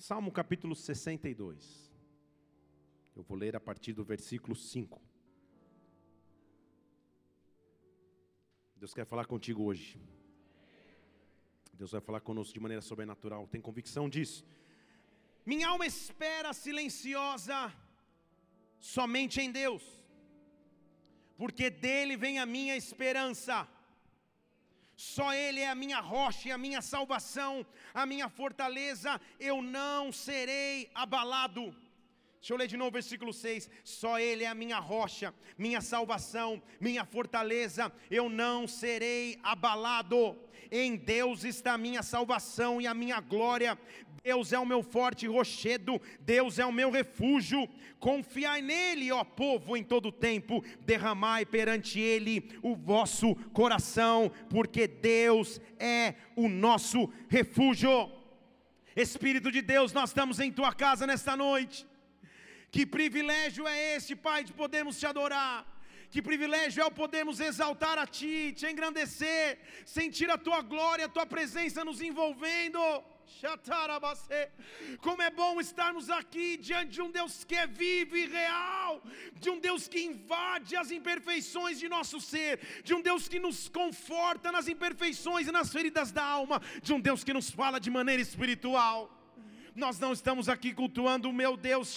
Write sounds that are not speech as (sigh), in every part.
Salmo capítulo 62. Eu vou ler a partir do versículo 5. Deus quer falar contigo hoje. Deus vai falar conosco de maneira sobrenatural. Tem convicção disso? Minha alma espera silenciosa somente em Deus, porque dele vem a minha esperança. Só Ele é a minha rocha e a minha salvação, a minha fortaleza, eu não serei abalado. Deixa eu ler de novo o versículo 6. Só Ele é a minha rocha, minha salvação, minha fortaleza, eu não serei abalado. Em Deus está a minha salvação e a minha glória. Deus é o meu forte rochedo, Deus é o meu refúgio. Confiai nele, ó povo, em todo tempo. Derramai perante ele o vosso coração, porque Deus é o nosso refúgio. Espírito de Deus, nós estamos em tua casa nesta noite. Que privilégio é este, Pai, de podermos te adorar. Que privilégio é o podermos exaltar a Ti, te engrandecer, sentir a Tua glória, a Tua presença nos envolvendo. Como é bom estarmos aqui diante de um Deus que é vivo e real, de um Deus que invade as imperfeições de nosso ser, de um Deus que nos conforta nas imperfeições e nas feridas da alma, de um Deus que nos fala de maneira espiritual. Nós não estamos aqui cultuando o meu Deus,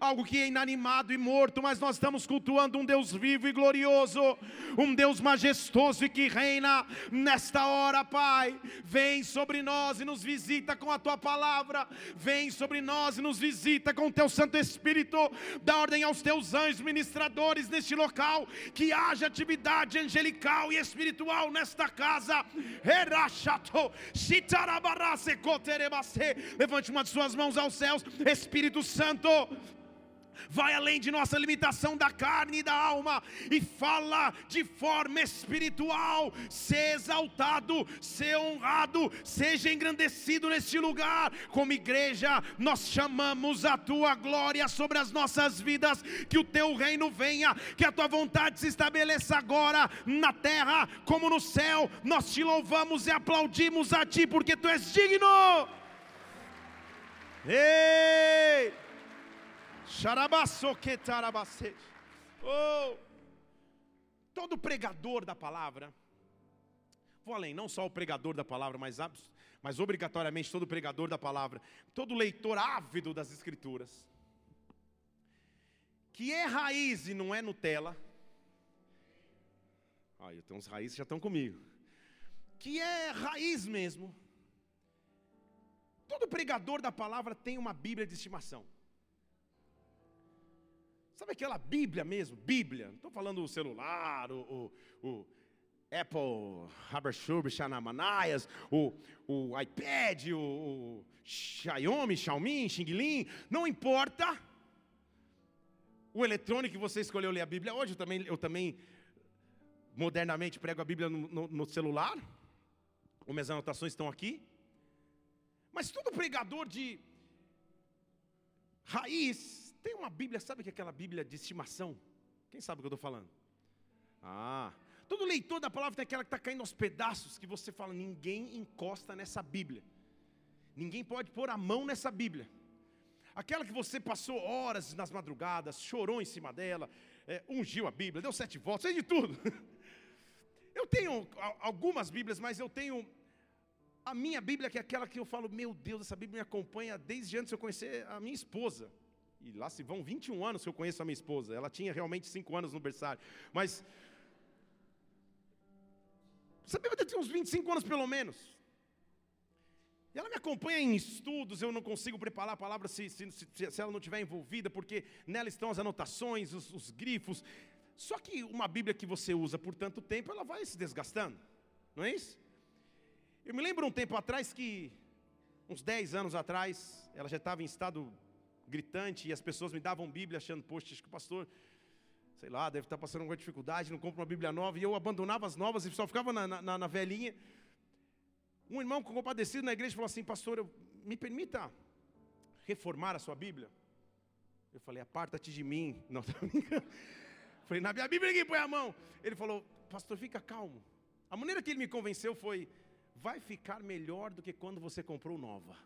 algo que é inanimado e morto, mas nós estamos cultuando um Deus vivo e glorioso, um Deus majestoso e que reina nesta hora, Pai. Vem sobre nós e nos visita com a tua palavra, vem sobre nós e nos visita com o teu Santo Espírito. Dá ordem aos teus anjos ministradores neste local, que haja atividade angelical e espiritual nesta casa. Erachato, Levante uma de suas mãos aos céus, Espírito Santo vai além de nossa limitação da carne e da alma e fala de forma espiritual. Ser exaltado, ser honrado, seja engrandecido neste lugar. Como igreja, nós chamamos a tua glória sobre as nossas vidas, que o teu reino venha, que a tua vontade se estabeleça agora na terra como no céu. Nós te louvamos e aplaudimos a ti porque tu és digno. Ei! Oh! Todo pregador da palavra, vou além, não só o pregador da palavra, mas, mas obrigatoriamente todo pregador da palavra, todo leitor ávido das Escrituras, que é raiz e não é Nutella. Ah, eu tenho uns raízes que já estão comigo. Que é raiz mesmo. Todo pregador da palavra tem uma Bíblia de estimação. Sabe aquela Bíblia mesmo? Bíblia. Não estou falando o celular, o, o, o Apple, Habershub, Xanamanaias, o, o iPad, o, o Xiaomi, Xiaomi, Xing Não importa o eletrônico que você escolheu ler a Bíblia. Hoje eu também, eu também modernamente prego a Bíblia no, no, no celular. Minhas anotações estão aqui. Mas todo pregador de raiz tem uma Bíblia, sabe que é aquela Bíblia de estimação? Quem sabe o que eu estou falando? Ah, todo leitor da palavra tem aquela que está caindo aos pedaços, que você fala, ninguém encosta nessa Bíblia. Ninguém pode pôr a mão nessa Bíblia. Aquela que você passou horas nas madrugadas, chorou em cima dela, é, ungiu a Bíblia, deu sete votos, fez de tudo. (laughs) Eu tenho algumas Bíblias, mas eu tenho a minha Bíblia, que é aquela que eu falo, meu Deus, essa Bíblia me acompanha desde antes de eu conhecer a minha esposa. E lá se vão 21 anos que eu conheço a minha esposa. Ela tinha realmente 5 anos no berçário. Mas. Essa Bíblia tem uns 25 anos pelo menos. E ela me acompanha em estudos, eu não consigo preparar a palavra se, se, se, se ela não estiver envolvida, porque nela estão as anotações, os, os grifos. Só que uma Bíblia que você usa por tanto tempo, ela vai se desgastando, não é isso? Eu me lembro um tempo atrás que, uns 10 anos atrás, ela já estava em estado gritante e as pessoas me davam Bíblia achando, poxa, acho que o pastor, sei lá, deve estar passando alguma dificuldade, não compra uma Bíblia nova, e eu abandonava as novas e só ficava na, na, na velhinha. Um irmão compadecido na igreja falou assim, pastor, eu, me permita reformar a sua Bíblia? Eu falei, aparta-te de mim. (laughs) Não, tá Falei, na minha Bíblia ninguém põe a mão. Ele falou, pastor, fica calmo. A maneira que ele me convenceu foi, vai ficar melhor do que quando você comprou nova.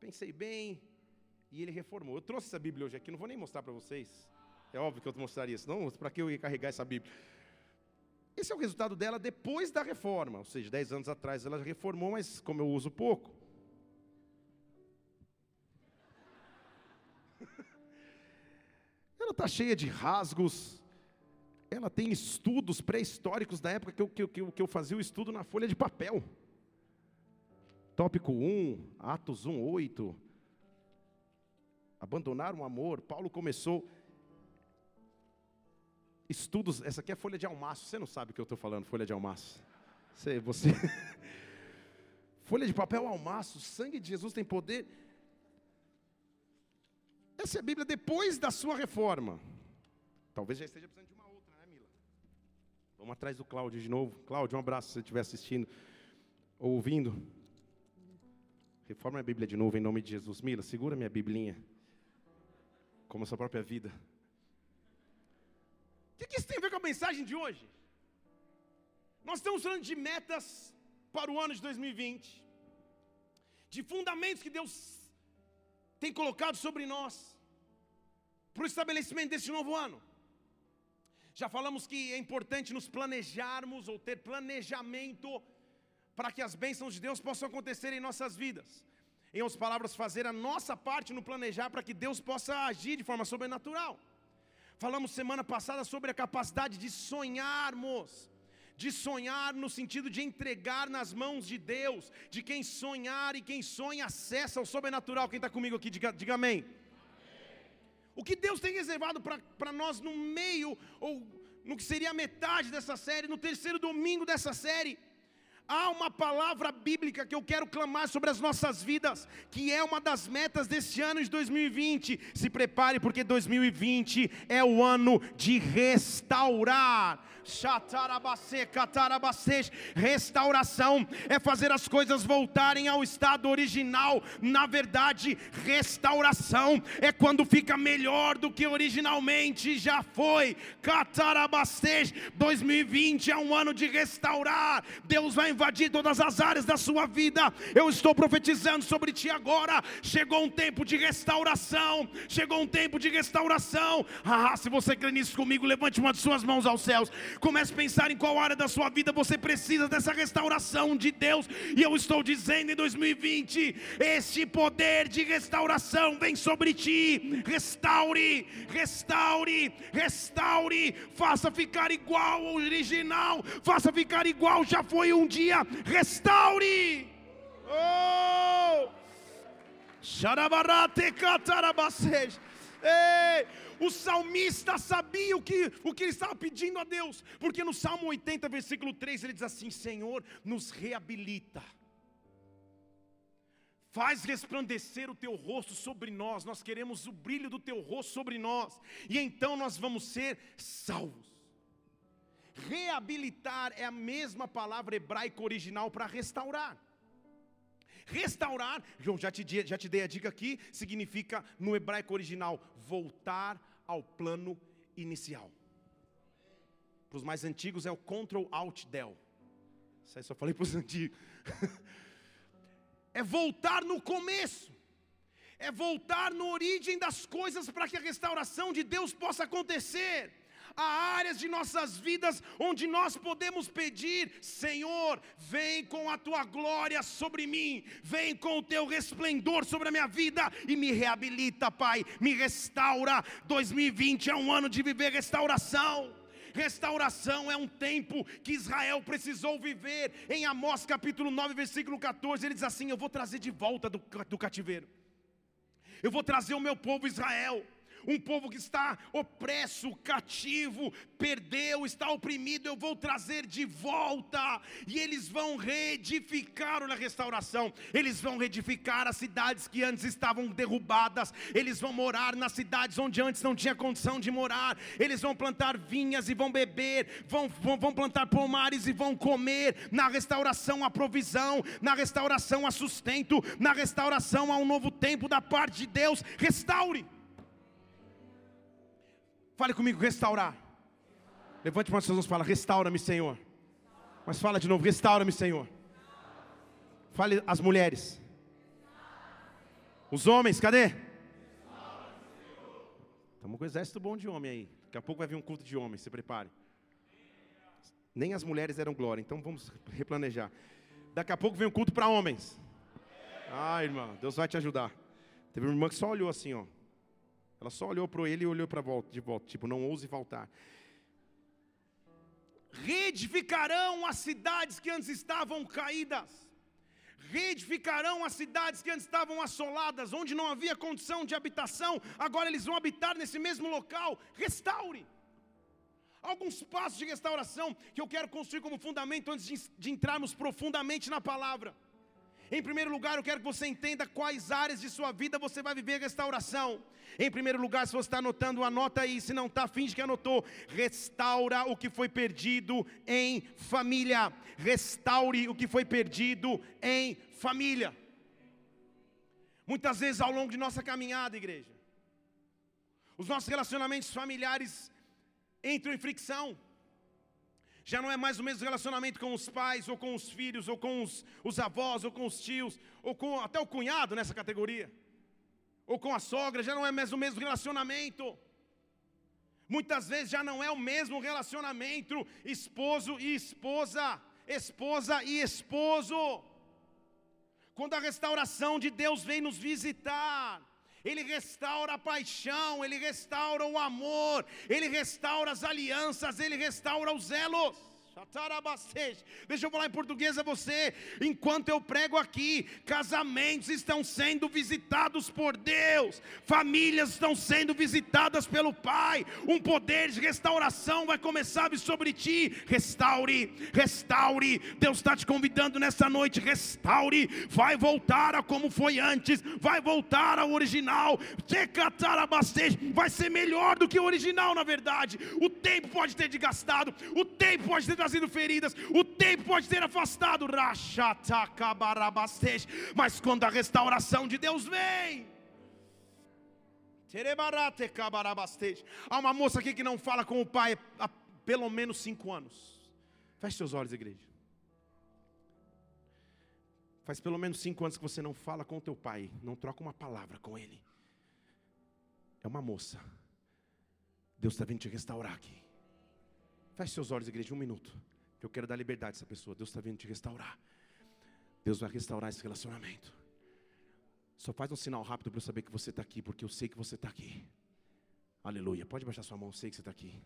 pensei bem, e ele reformou. Eu trouxe essa Bíblia hoje aqui, não vou nem mostrar para vocês. É óbvio que eu mostraria, senão para que eu ia carregar essa Bíblia? Esse é o resultado dela depois da reforma, ou seja, dez anos atrás ela reformou, mas como eu uso pouco. (laughs) ela está cheia de rasgos, ela tem estudos pré-históricos da época que eu, que, eu, que eu fazia o estudo na folha de papel. Tópico 1, Atos 1, 8. Abandonar o amor. Paulo começou estudos. Essa aqui é folha de almaço. Você não sabe o que eu estou falando, folha de almaço. Você. você... (laughs) folha de papel almaço. Sangue de Jesus tem poder. Essa é a Bíblia depois da sua reforma. Talvez já esteja precisando de uma? Vamos atrás do Cláudio de novo. Cláudio, um abraço se você estiver assistindo ou ouvindo. Reforma a Bíblia de novo em nome de Jesus. Mila, segura minha Biblinha. Como a sua própria vida. O que, que isso tem a ver com a mensagem de hoje? Nós estamos falando de metas para o ano de 2020, de fundamentos que Deus tem colocado sobre nós, para o estabelecimento desse novo ano. Já falamos que é importante nos planejarmos ou ter planejamento para que as bênçãos de Deus possam acontecer em nossas vidas. Em outras palavras, fazer a nossa parte no planejar para que Deus possa agir de forma sobrenatural. Falamos semana passada sobre a capacidade de sonharmos, de sonhar no sentido de entregar nas mãos de Deus, de quem sonhar e quem sonha acessa o sobrenatural. Quem está comigo aqui, diga, diga amém. O que Deus tem reservado para nós no meio, ou no que seria a metade dessa série, no terceiro domingo dessa série, Há uma palavra bíblica que eu quero clamar sobre as nossas vidas, que é uma das metas deste ano de 2020. Se prepare, porque 2020 é o ano de restaurar. Restauração é fazer as coisas voltarem ao estado original. Na verdade, restauração é quando fica melhor do que originalmente já foi. 2020 é um ano de restaurar. Deus vai invadir todas as áreas da sua vida. Eu estou profetizando sobre ti agora. Chegou um tempo de restauração. Chegou um tempo de restauração. Ah, se você crê nisso comigo, levante uma de suas mãos aos céus. Comece a pensar em qual área da sua vida você precisa dessa restauração de Deus. E eu estou dizendo em 2020: este poder de restauração vem sobre ti. Restaure, restaure, restaure. Faça ficar igual ao original. Faça ficar igual já foi um dia restaure. Oh! Ei, o salmista sabia o que, o que ele estava pedindo a Deus, porque no Salmo 80, versículo 3, ele diz assim: Senhor, nos reabilita, faz resplandecer o teu rosto sobre nós, nós queremos o brilho do teu rosto sobre nós, e então nós vamos ser salvos. Reabilitar é a mesma palavra hebraica original para restaurar. Restaurar, eu já te, já te dei a dica aqui, significa no hebraico original voltar ao plano inicial. Para os mais antigos é o Ctrl Alt Del. Isso aí só falei para os antigos. (laughs) é voltar no começo. É voltar na origem das coisas para que a restauração de Deus possa acontecer há áreas de nossas vidas onde nós podemos pedir: Senhor, vem com a tua glória sobre mim, vem com o teu resplendor sobre a minha vida e me reabilita, Pai, me restaura. 2020 é um ano de viver restauração. Restauração é um tempo que Israel precisou viver. Em Amós capítulo 9, versículo 14, ele diz assim: Eu vou trazer de volta do, do cativeiro, eu vou trazer o meu povo Israel um povo que está opresso, cativo, perdeu, está oprimido, eu vou trazer de volta, e eles vão reedificar na restauração, eles vão reedificar as cidades que antes estavam derrubadas, eles vão morar nas cidades onde antes não tinha condição de morar, eles vão plantar vinhas e vão beber, vão, vão, vão plantar pomares e vão comer, na restauração a provisão, na restauração a sustento, na restauração a um novo tempo da parte de Deus, restaure. Fale comigo, restaurar. Levante suas mãos e fala, restaura-me, Senhor. Mas fala de novo, restaura-me, Senhor. Fale as mulheres. Os homens, cadê? Estamos com um exército bom de homem aí. Daqui a pouco vai vir um culto de homens, se prepare. Nem as mulheres eram glória, então vamos replanejar. Daqui a pouco vem um culto para homens. Ah, irmã, Deus vai te ajudar. Teve uma irmã que só olhou assim, ó. Ela só olhou para ele e olhou para volta, de volta, tipo, não ouse voltar. Reedificarão as cidades que antes estavam caídas. Reedificarão as cidades que antes estavam assoladas, onde não havia condição de habitação, agora eles vão habitar nesse mesmo local. Restaure alguns passos de restauração que eu quero construir como fundamento antes de, de entrarmos profundamente na palavra. Em primeiro lugar, eu quero que você entenda quais áreas de sua vida você vai viver restauração. Em primeiro lugar, se você está anotando, anota aí. Se não está, finge que anotou. Restaura o que foi perdido em família. Restaure o que foi perdido em família. Muitas vezes ao longo de nossa caminhada, igreja, os nossos relacionamentos familiares entram em fricção. Já não é mais o mesmo relacionamento com os pais, ou com os filhos, ou com os, os avós, ou com os tios, ou com até o cunhado nessa categoria, ou com a sogra, já não é mais o mesmo relacionamento. Muitas vezes já não é o mesmo relacionamento esposo e esposa, esposa e esposo. Quando a restauração de Deus vem nos visitar, ele restaura a paixão, Ele restaura o amor, Ele restaura as alianças, Ele restaura os elos. Deixa eu falar em português a você. Enquanto eu prego aqui, casamentos estão sendo visitados por Deus, famílias estão sendo visitadas pelo Pai. Um poder de restauração vai começar sobre ti. Restaure, restaure. Deus está te convidando nessa noite. Restaure, vai voltar a como foi antes, vai voltar ao original. Vai ser melhor do que o original, na verdade. O tempo pode ter desgastado, o tempo pode ter trazido feridas, o tempo pode ter afastado, mas quando a restauração de Deus vem, há uma moça aqui que não fala com o pai há pelo menos cinco anos. Feche seus olhos, igreja. Faz pelo menos cinco anos que você não fala com o teu pai, não troca uma palavra com ele. É uma moça. Deus está vindo te restaurar aqui. Feche seus olhos, igreja, um minuto. Eu quero dar liberdade a essa pessoa. Deus está vindo te restaurar. Deus vai restaurar esse relacionamento. Só faz um sinal rápido para eu saber que você está aqui, porque eu sei que você está aqui. Aleluia. Pode baixar sua mão, eu sei que você está aqui.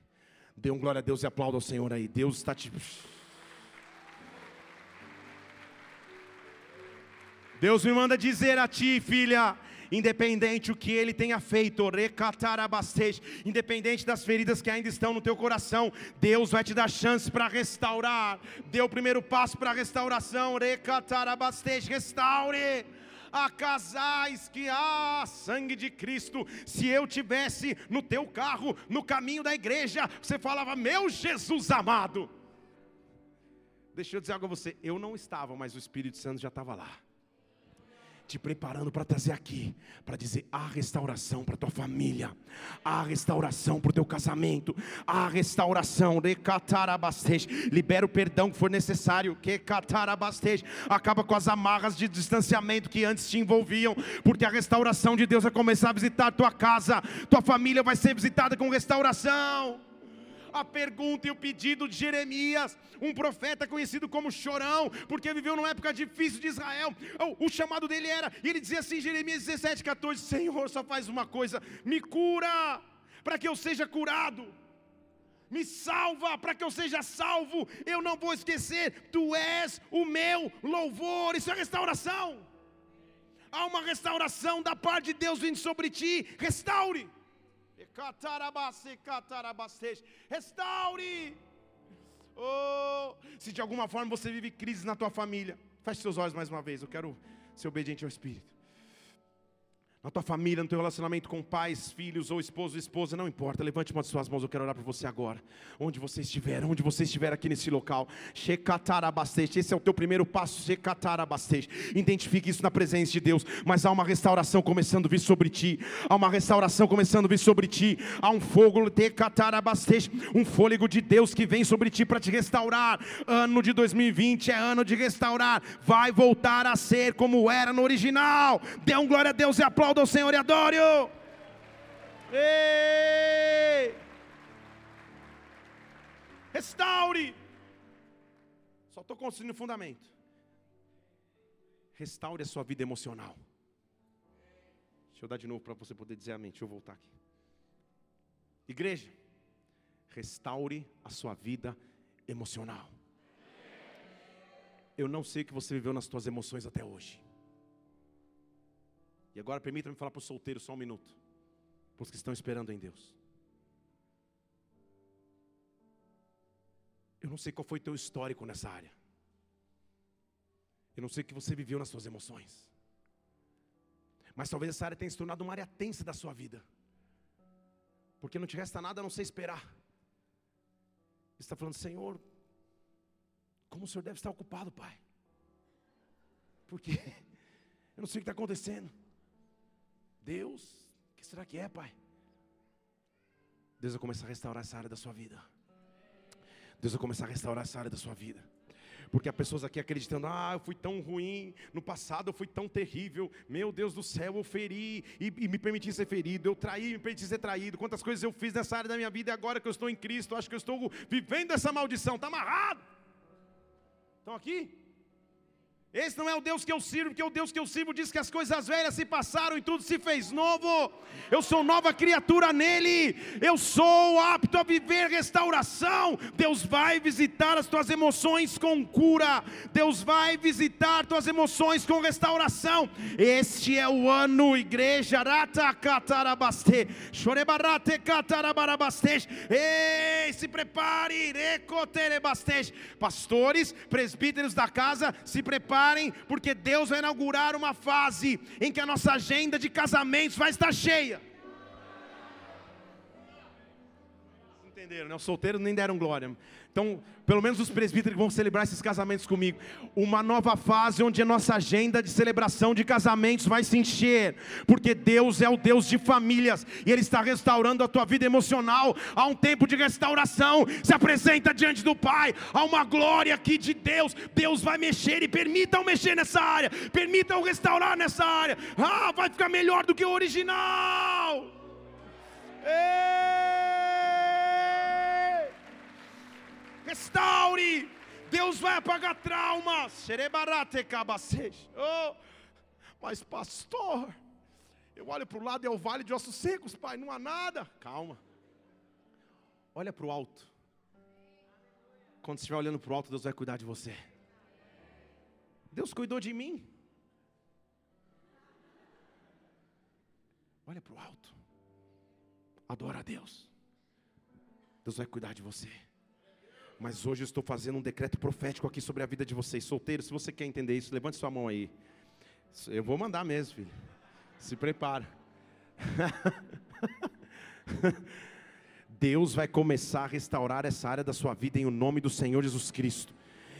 Dê um glória a Deus e aplauda ao Senhor aí. Deus está te. Deus me manda dizer a ti, filha, independente o que ele tenha feito, independente das feridas que ainda estão no teu coração, Deus vai te dar chance para restaurar. Dê o primeiro passo para a restauração, restaure a casais que há sangue de Cristo. Se eu tivesse no teu carro, no caminho da igreja, você falava, meu Jesus amado. Deixa eu dizer algo a você, eu não estava, mas o Espírito Santo já estava lá te preparando para trazer aqui, para dizer: há restauração para tua família, há restauração para o teu casamento, há restauração, libera o perdão que for necessário, acaba com as amarras de distanciamento que antes te envolviam, porque a restauração de Deus vai começar a visitar tua casa, tua família vai ser visitada com restauração a pergunta e o pedido de Jeremias, um profeta conhecido como Chorão, porque viveu numa época difícil de Israel. O, chamado dele era, e ele dizia assim, Jeremias 17, 14: Senhor, só faz uma coisa, me cura, para que eu seja curado. Me salva para que eu seja salvo. Eu não vou esquecer, tu és o meu louvor. Isso é restauração. Há uma restauração da parte de Deus vindo sobre ti. Restaure. Restaure. Oh, se de alguma forma você vive crise na tua família, feche seus olhos mais uma vez. Eu quero ser obediente ao Espírito. Na tua família, no teu relacionamento com pais, filhos ou esposo, esposa, não importa. Levante uma de suas mãos, eu quero orar por você agora. Onde você estiver, onde você estiver aqui nesse local. Esse é o teu primeiro passo. Identifique isso na presença de Deus. Mas há uma restauração começando a vir sobre ti. Há uma restauração começando a vir sobre ti. Há um fogo, um fôlego de Deus que vem sobre ti para te restaurar. Ano de 2020 é ano de restaurar. Vai voltar a ser como era no original. Dê um glória a Deus e aplauda aplauda ao Senhor e adore-o. Restaure. Só estou construindo o fundamento. Restaure a sua vida emocional. Deixa eu dar de novo para você poder dizer amém. Deixa eu voltar aqui. Igreja, restaure a sua vida emocional. Eu não sei o que você viveu nas suas emoções até hoje. E agora permita-me falar para os solteiros só um minuto. Para os que estão esperando em Deus. Eu não sei qual foi teu histórico nessa área. Eu não sei o que você viveu nas suas emoções. Mas talvez essa área tenha se tornado uma área tensa da sua vida. Porque não te resta nada a não ser esperar. Você está falando, Senhor, como o Senhor deve estar ocupado, Pai? Porque (laughs) eu não sei o que está acontecendo. Deus, o que será que é, Pai? Deus vai começar a restaurar essa área da sua vida. Deus vai começar a restaurar essa área da sua vida. Porque há pessoas aqui acreditando, ah, eu fui tão ruim, no passado eu fui tão terrível, meu Deus do céu, eu feri e, e me permiti ser ferido, eu traí, me permiti ser traído, quantas coisas eu fiz nessa área da minha vida e agora que eu estou em Cristo, acho que eu estou vivendo essa maldição, está amarrado. Estão aqui? Esse não é o Deus que eu sirvo, porque o Deus que eu sirvo diz que as coisas velhas se passaram e tudo se fez novo. Eu sou nova criatura nele. Eu sou apto a viver restauração. Deus vai visitar as tuas emoções com cura. Deus vai visitar tuas emoções com restauração. Este é o ano, igreja. Ei, se prepare. Pastores, presbíteros da casa, se prepare preparem, porque Deus vai inaugurar uma fase em que a nossa agenda de casamentos vai estar cheia. Entenderam, né? Os solteiros nem deram glória. Então, pelo menos os presbíteros que vão celebrar esses casamentos comigo, uma nova fase onde a nossa agenda de celebração de casamentos vai se encher, porque Deus é o Deus de famílias e Ele está restaurando a tua vida emocional. Há um tempo de restauração, se apresenta diante do Pai, há uma glória aqui de Deus. Deus vai mexer e permitam mexer nessa área, permitam restaurar nessa área. Ah, vai ficar melhor do que o original. Ei! Restaure. Deus vai apagar traumas. Oh, mas pastor, eu olho para o lado é o vale de ossos secos, pai, não há nada. Calma. Olha para o alto. Quando você estiver olhando para o alto, Deus vai cuidar de você. Deus cuidou de mim. Olha para o alto. Adora a Deus. Deus vai cuidar de você. Mas hoje eu estou fazendo um decreto profético aqui sobre a vida de vocês. Solteiros, se você quer entender isso, levante sua mão aí. Eu vou mandar mesmo, filho. Se prepara. (laughs) Deus vai começar a restaurar essa área da sua vida em o nome do Senhor Jesus Cristo.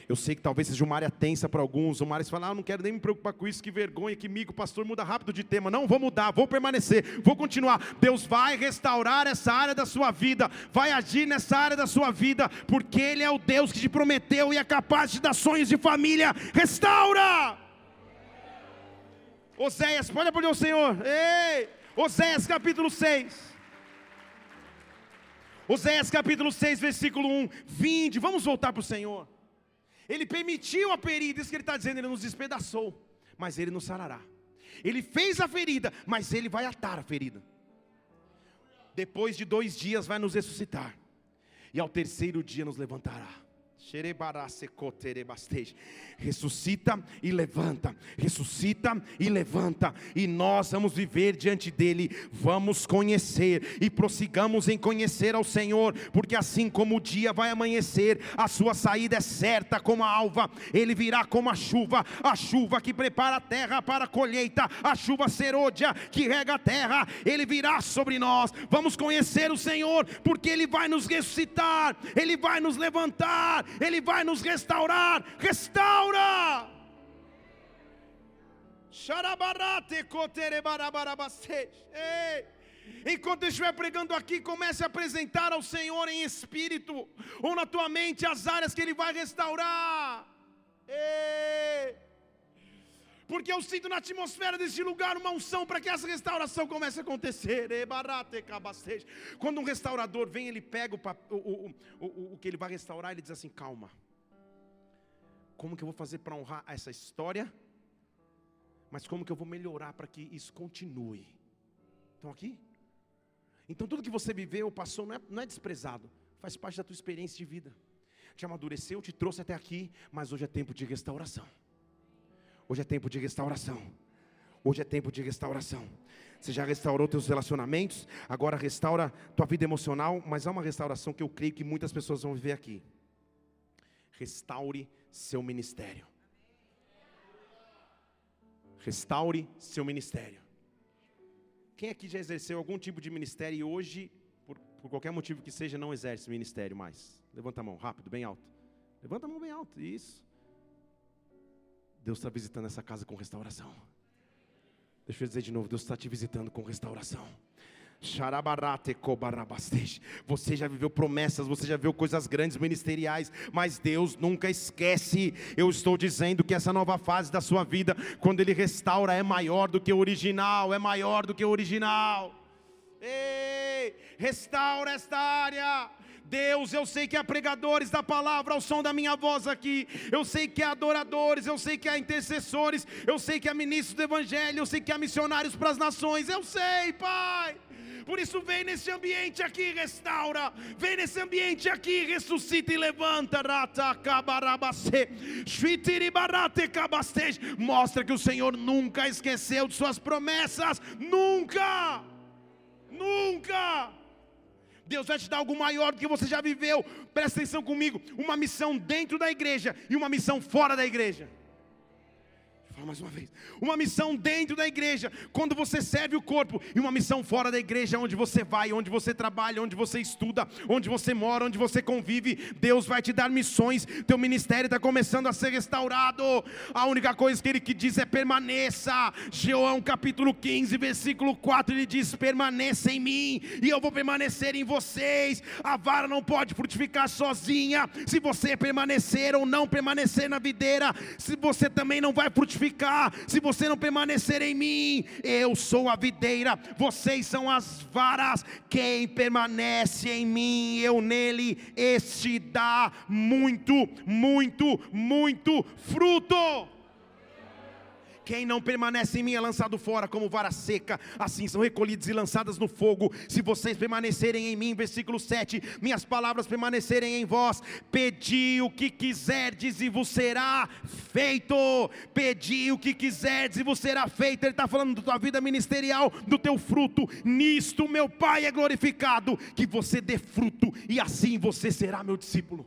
Eu sei que talvez seja uma área tensa para alguns, uma área que fala, ah, não quero nem me preocupar com isso, que vergonha, que mico, pastor, muda rápido de tema. Não, vou mudar, vou permanecer, vou continuar. Deus vai restaurar essa área da sua vida, vai agir nessa área da sua vida, porque Ele é o Deus que te prometeu e é capaz de dar sonhos de família. Restaura! Oséias, pode aplaudir o Senhor. Ei! Oséias capítulo 6. Oséias capítulo 6, versículo 1. Vinde, vamos voltar para o Senhor. Ele permitiu a ferida, isso que ele está dizendo, ele nos despedaçou, mas ele nos sarará. Ele fez a ferida, mas ele vai atar a ferida. Depois de dois dias vai nos ressuscitar, e ao terceiro dia nos levantará. Ressuscita e levanta, ressuscita e levanta, e nós vamos viver diante dele, vamos conhecer e prossigamos em conhecer ao Senhor, porque assim como o dia vai amanhecer, a sua saída é certa como a alva, ele virá como a chuva, a chuva que prepara a terra para a colheita, a chuva serôdia que rega a terra, ele virá sobre nós. Vamos conhecer o Senhor, porque ele vai nos ressuscitar, ele vai nos levantar, ele vai nos restaurar. Restaura! Enquanto eu estiver pregando aqui, comece a apresentar ao Senhor em espírito, ou na tua mente, as áreas que Ele vai restaurar. Ei. Porque eu sinto na atmosfera desse lugar uma unção para que essa restauração comece a acontecer. Quando um restaurador vem, ele pega o, o, o, o que ele vai restaurar, ele diz assim: calma. Como que eu vou fazer para honrar essa história? Mas como que eu vou melhorar para que isso continue? Estão aqui? Então tudo que você viveu, passou, não é, não é desprezado, faz parte da tua experiência de vida. Te amadureceu, te trouxe até aqui, mas hoje é tempo de restauração. Hoje é tempo de restauração. Hoje é tempo de restauração. Você já restaurou teus relacionamentos, agora restaura tua vida emocional, mas há uma restauração que eu creio que muitas pessoas vão viver aqui. Restaure seu ministério. Restaure seu ministério. Quem aqui já exerceu algum tipo de ministério e hoje, por, por qualquer motivo que seja, não exerce ministério mais? Levanta a mão, rápido, bem alto. Levanta a mão bem alto, isso. Deus está visitando essa casa com restauração. Deixa eu dizer de novo: Deus está te visitando com restauração. Você já viveu promessas, você já viu coisas grandes ministeriais, mas Deus nunca esquece. Eu estou dizendo que essa nova fase da sua vida, quando Ele restaura, é maior do que o original, é maior do que o original. Ei, restaura esta área. Deus, eu sei que há pregadores da palavra ao som da minha voz aqui, eu sei que há adoradores, eu sei que há intercessores, eu sei que há ministros do Evangelho, eu sei que há missionários para as nações, eu sei, Pai. Por isso, vem nesse ambiente aqui, restaura. Vem nesse ambiente aqui, ressuscita e levanta. Mostra que o Senhor nunca esqueceu de Suas promessas. Nunca. Nunca. Deus vai te dar algo maior do que você já viveu. Presta atenção comigo: uma missão dentro da igreja e uma missão fora da igreja. Fala mais uma vez. Uma missão dentro da igreja, quando você serve o corpo, e uma missão fora da igreja, onde você vai, onde você trabalha, onde você estuda, onde você mora, onde você convive. Deus vai te dar missões. Teu ministério está começando a ser restaurado. A única coisa que ele que diz é permaneça. João capítulo 15, versículo 4, ele diz: permaneça em mim, e eu vou permanecer em vocês. A vara não pode frutificar sozinha. Se você permanecer ou não permanecer na videira, se você também não vai frutificar se você não permanecer em mim. Eu sou a videira, vocês são as varas. Quem permanece em mim, eu nele, este dá muito, muito, muito fruto. Quem não permanece em mim é lançado fora como vara seca, assim são recolhidos e lançadas no fogo. Se vocês permanecerem em mim, versículo 7, minhas palavras permanecerem em vós, pedi o que quiserdes e vos será feito. Pedi o que quiserdes e vos será feito. Ele está falando da tua vida ministerial, do teu fruto. Nisto meu Pai é glorificado, que você dê fruto e assim você será meu discípulo.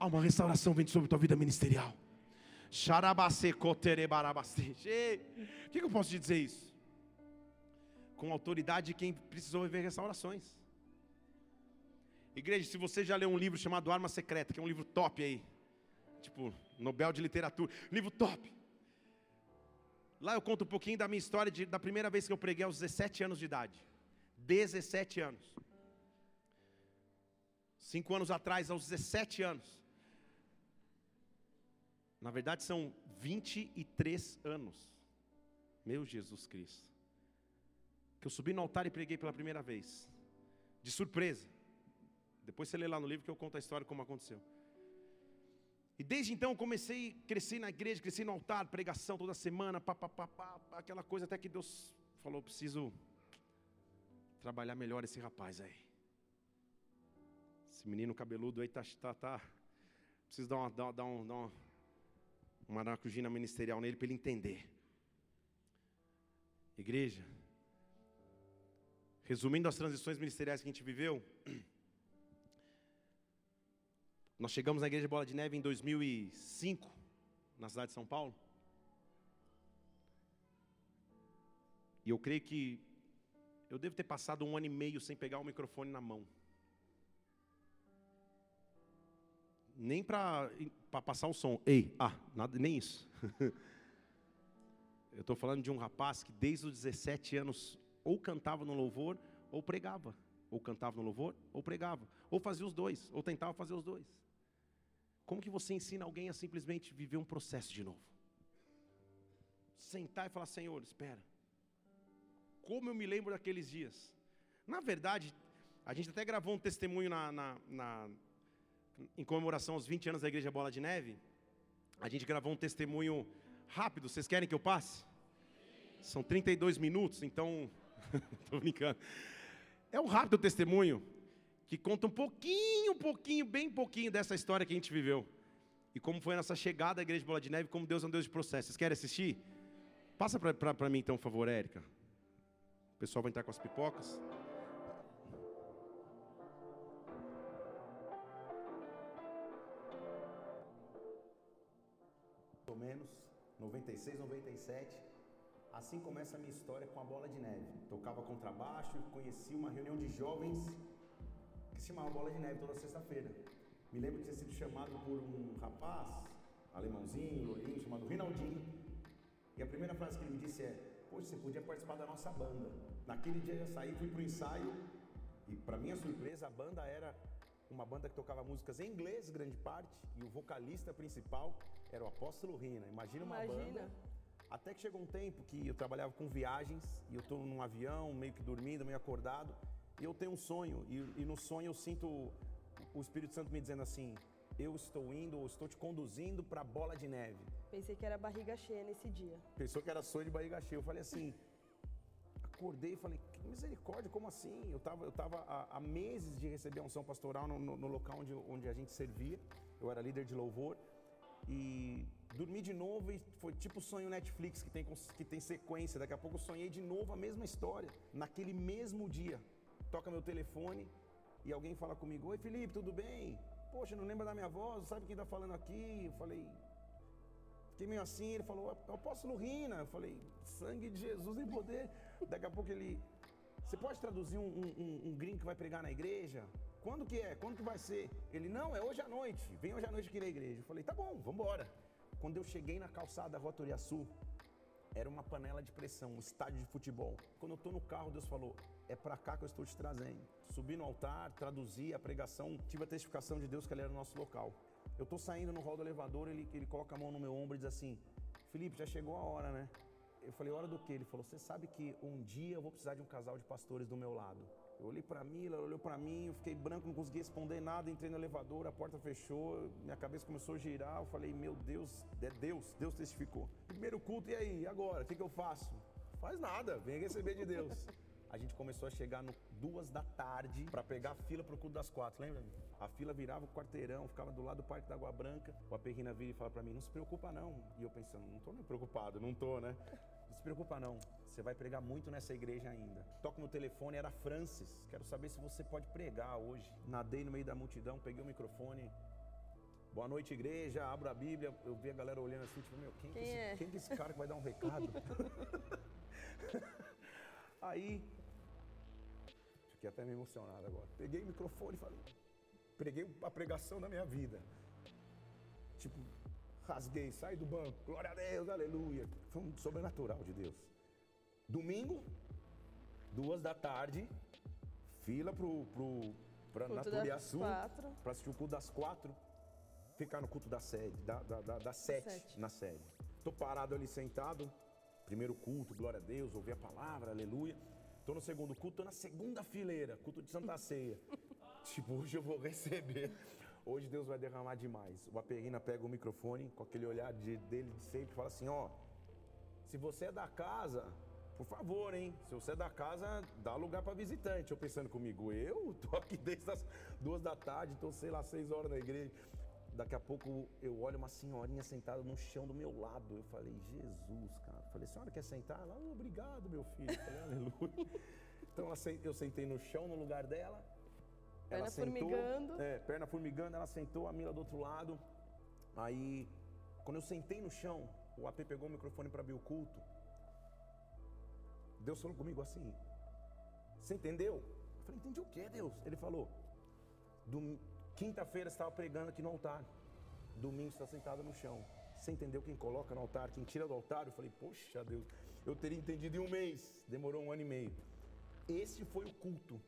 Há uma restauração vem sobre a tua vida ministerial. O que, eu posso te dizer isso? Com autoridade de quem precisou viver restaurações. Igreja, se você já leu um livro chamado Arma Secreta, que é um livro top aí, tipo Nobel de Literatura, livro top. Lá eu conto um pouquinho da minha história de, da primeira vez que eu preguei aos 17 anos de idade. 17 anos. Cinco anos atrás, aos 17 anos. Na verdade são 23 anos. Meu Jesus Cristo. Que eu subi no altar e preguei pela primeira vez. De surpresa. Depois você lê lá no livro que eu conto a história como aconteceu. E desde então eu comecei a crescer na igreja, cresci no altar, pregação toda semana, pá, pá, pá, pá, aquela coisa até que Deus falou, preciso trabalhar melhor esse rapaz aí. Esse menino cabeludo aí tá, tá, tá. Preciso dar uma, dar, dar, um, dar uma, uma maracujina ministerial nele para ele entender. Igreja, resumindo as transições ministeriais que a gente viveu, (clears throat) nós chegamos na igreja Bola de Neve em 2005, na cidade de São Paulo. E eu creio que eu devo ter passado um ano e meio sem pegar o microfone na mão. Nem para passar o som. Ei, ah, nada, nem isso. (laughs) eu estou falando de um rapaz que desde os 17 anos ou cantava no louvor ou pregava. Ou cantava no louvor ou pregava. Ou fazia os dois, ou tentava fazer os dois. Como que você ensina alguém a simplesmente viver um processo de novo? Sentar e falar, Senhor, espera. Como eu me lembro daqueles dias. Na verdade, a gente até gravou um testemunho na, na, na em comemoração aos 20 anos da Igreja Bola de Neve, a gente gravou um testemunho rápido. Vocês querem que eu passe? São 32 minutos, então. (laughs) Estou brincando. É um rápido testemunho que conta um pouquinho, um pouquinho, bem pouquinho dessa história que a gente viveu. E como foi a nossa chegada à Igreja Bola de Neve, como Deus é um Deus de processo. Vocês querem assistir? Passa para mim então, por favor, Érica. O pessoal vai entrar com as pipocas. 96, 97. Assim começa a minha história com a bola de neve. Tocava contrabaixo conheci uma reunião de jovens que se chamava Bola de Neve toda sexta-feira. Me lembro de ter sido chamado por um rapaz, alemãozinho, loirinho, chamado Rinaldinho. E a primeira frase que ele me disse é: Poxa, você podia participar da nossa banda. Naquele dia eu saí, fui pro ensaio e, para minha surpresa, a banda era uma banda que tocava músicas em inglês, grande parte, e o vocalista principal era o Apóstolo Rina. Imagina uma Imagina. banda. Até que chegou um tempo que eu trabalhava com viagens e eu estou num avião, meio que dormindo, meio acordado, e eu tenho um sonho, e, e no sonho eu sinto o Espírito Santo me dizendo assim: eu estou indo ou estou te conduzindo para a bola de neve. Pensei que era barriga cheia nesse dia. Pensou que era sonho de barriga cheia. Eu falei assim, acordei e falei, que misericórdia, como assim? Eu estava eu tava há, há, meses de receber a unção pastoral no, no, no, local onde, onde a gente servia. Eu era líder de louvor. E dormi de novo e foi tipo sonho Netflix que tem, que tem sequência. Daqui a pouco eu sonhei de novo a mesma história. Naquele mesmo dia, toca meu telefone e alguém fala comigo: Oi Felipe, tudo bem? Poxa, não lembra da minha voz? Sabe quem está falando aqui? Eu falei, Fiquei meio assim, ele falou, no Rina. Eu falei, sangue de Jesus em poder. Daqui a pouco ele, você pode traduzir um, um, um gringo que vai pregar na igreja? Quando que é? Quando que vai ser? Ele, não, é hoje à noite. Vem hoje à noite aqui na igreja. Eu falei, tá bom, vamos embora. Quando eu cheguei na calçada da Rota Sul, era uma panela de pressão, um estádio de futebol. Quando eu tô no carro, Deus falou, é para cá que eu estou te trazendo. Subi no altar, traduzi a pregação, tive a testificação de Deus que ele era o nosso local. Eu tô saindo no hall do elevador, ele, ele coloca a mão no meu ombro e diz assim: Felipe, já chegou a hora, né? Eu falei: hora do quê? Ele falou: Você sabe que um dia eu vou precisar de um casal de pastores do meu lado. Eu olhei para mim, ela olhou para mim, eu fiquei branco, não consegui responder nada. Entrei no elevador, a porta fechou, minha cabeça começou a girar. Eu falei: Meu Deus, é Deus, Deus testificou. Primeiro culto, e aí? Agora? O que, que eu faço? Faz nada, vem receber de Deus. (laughs) A gente começou a chegar no duas da tarde para pegar a fila pro culto das quatro, lembra? A fila virava o quarteirão, ficava do lado do Parque da Água Branca. O Aperrina vira e fala para mim: "Não se preocupa não". E eu pensando: "Não tô nem preocupado, não tô, né?" Não se preocupa não. Você vai pregar muito nessa igreja ainda. Toco no telefone, era Francis. Quero saber se você pode pregar hoje. Nadei no meio da multidão, peguei o microfone. Boa noite, igreja. Abro a Bíblia. Eu vi a galera olhando assim, tipo, meu, quem, quem, que, esse, é? quem que esse cara que vai dar um recado? (laughs) Aí Fiquei até meio emocionado agora. Peguei o microfone e falei. Preguei a pregação da minha vida. Tipo, rasguei, saí do banco. Glória a Deus, aleluia. Foi um sobrenatural de Deus. Domingo, duas da tarde, fila pro, pro, pra Naturiaçu, para assistir o culto das quatro. Ficar no culto da sede, da, da, da, da sete, sete, na sede. Tô parado ali sentado, primeiro culto, glória a Deus, ouvi a palavra, aleluia. Tô no segundo culto, tô na segunda fileira, culto de Santa Ceia. (laughs) tipo, hoje eu vou receber. Hoje Deus vai derramar demais. O Aperina pega o microfone com aquele olhar de, dele de sempre fala assim: ó, se você é da casa, por favor, hein? Se você é da casa, dá lugar para visitante. Eu pensando comigo, eu tô aqui desde as duas da tarde, tô sei lá, seis horas na igreja. Daqui a pouco eu olho uma senhorinha sentada no chão do meu lado. Eu falei, Jesus, cara. Falei, senhora quer sentar? Ela, oh, obrigado, meu filho. Falei, aleluia. (laughs) Então eu sentei no chão, no lugar dela. Perna ela sentou, formigando. É, perna formigando, ela sentou, a Mila do outro lado. Aí, quando eu sentei no chão, o AP pegou o microfone para abrir o culto. Deus falou comigo assim: Você entendeu? Eu falei: Entendi o que, Deus? Ele falou: Quinta-feira você estava pregando aqui no altar. Domingo você está sentado no chão. Você entendeu quem coloca no altar, quem tira do altar? Eu falei: Poxa, Deus, eu teria entendido em um mês. Demorou um ano e meio. Esse foi o culto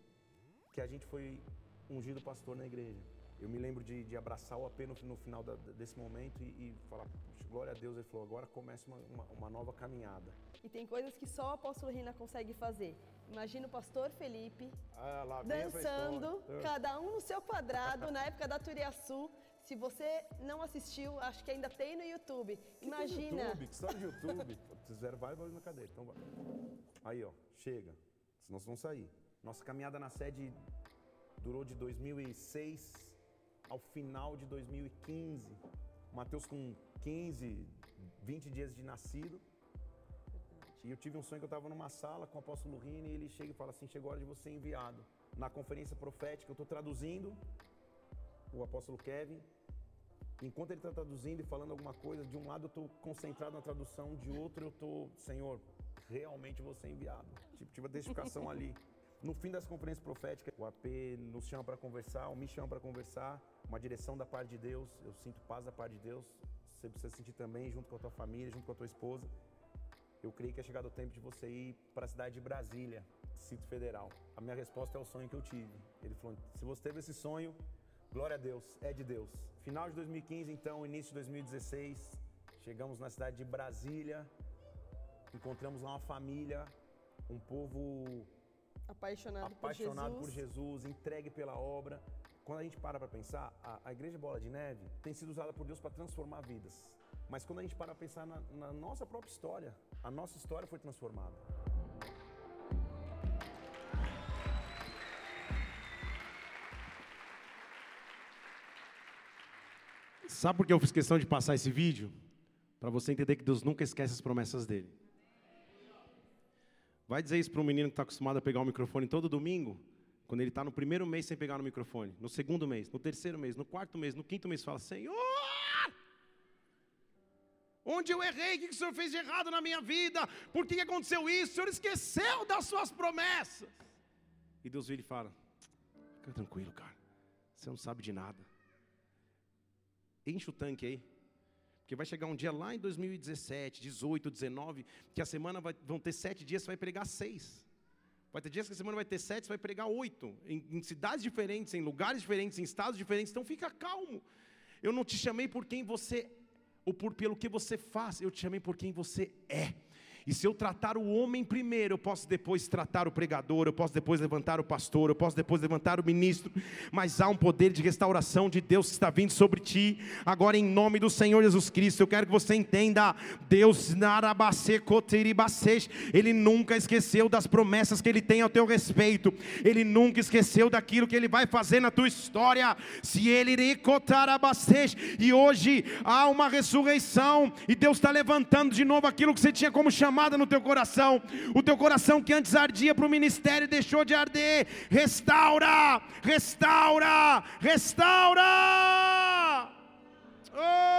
que a gente foi ungido pastor na igreja. Eu me lembro de, de abraçar o AP no, no final da, desse momento e, e falar, glória a Deus. Ele falou, agora começa uma, uma, uma nova caminhada. E tem coisas que só o apóstolo Rina consegue fazer. Imagina o pastor Felipe ah, lá, dançando, cada um no seu quadrado, na época da Turiaçu. Se você não assistiu, acho que ainda tem no YouTube. Que Imagina. Que YouTube, que história de YouTube. Fizeram vários barulhos na cadeira. Então vai. Aí, ó, chega. Senão vocês vão sair. Nossa caminhada na sede durou de 2006 ao final de 2015. Mateus com 15, 20 dias de nascido. E eu tive um sonho que eu estava numa sala com o apóstolo Rini e ele chega e fala assim: chegou a hora de você enviado. Na conferência profética, eu estou traduzindo o apóstolo Kevin. Enquanto ele está traduzindo e falando alguma coisa, de um lado eu estou concentrado na tradução, de outro eu estou, Senhor, realmente ser enviado. Tipo, tive a testificação ali. No fim das conferências proféticas, o AP nos chama para conversar, ou me chama para conversar, uma direção da parte de Deus. Eu sinto paz da parte de Deus. Você precisa sentir também, junto com a tua família, junto com a tua esposa. Eu creio que é chegado o tempo de você ir para a cidade de Brasília, Distrito Federal. A minha resposta é o sonho que eu tive. Ele falou: se você teve esse sonho, glória a Deus, é de Deus. Final de 2015, então, início de 2016, chegamos na cidade de Brasília, encontramos lá uma família, um povo apaixonado, apaixonado por, por Jesus, entregue pela obra. Quando a gente para para pensar, a, a Igreja Bola de Neve tem sido usada por Deus para transformar vidas. Mas quando a gente para para pensar na, na nossa própria história, a nossa história foi transformada. Sabe por que eu fiz questão de passar esse vídeo? Para você entender que Deus nunca esquece as promessas dele. Vai dizer isso para um menino que está acostumado a pegar o microfone todo domingo, quando ele está no primeiro mês sem pegar no microfone, no segundo mês, no terceiro mês, no quarto mês, no quinto mês, fala: Senhor, Onde eu errei? O que o Senhor fez de errado na minha vida? Por que aconteceu isso? O Senhor esqueceu das suas promessas. E Deus vira e fala: Fica tranquilo, cara. Você não sabe de nada. Enche o tanque aí. Porque vai chegar um dia lá em 2017, 18, 19, que a semana vai, vão ter sete dias, você vai pregar seis. Vai ter dias que a semana vai ter sete, você vai pregar oito. Em, em cidades diferentes, em lugares diferentes, em estados diferentes. Então fica calmo. Eu não te chamei por quem você ou por pelo que você faz, eu te chamei por quem você é. E se eu tratar o homem primeiro, eu posso depois tratar o pregador, eu posso depois levantar o pastor, eu posso depois levantar o ministro, mas há um poder de restauração de Deus que está vindo sobre ti, agora em nome do Senhor Jesus Cristo. Eu quero que você entenda: Deus, Ele nunca esqueceu das promessas que Ele tem ao teu respeito, Ele nunca esqueceu daquilo que Ele vai fazer na tua história. Se Ele e hoje há uma ressurreição, e Deus está levantando de novo aquilo que você tinha como chamado chamada no teu coração, o teu coração que antes ardia para o ministério deixou de arder. Restaura, restaura, restaura. Oh!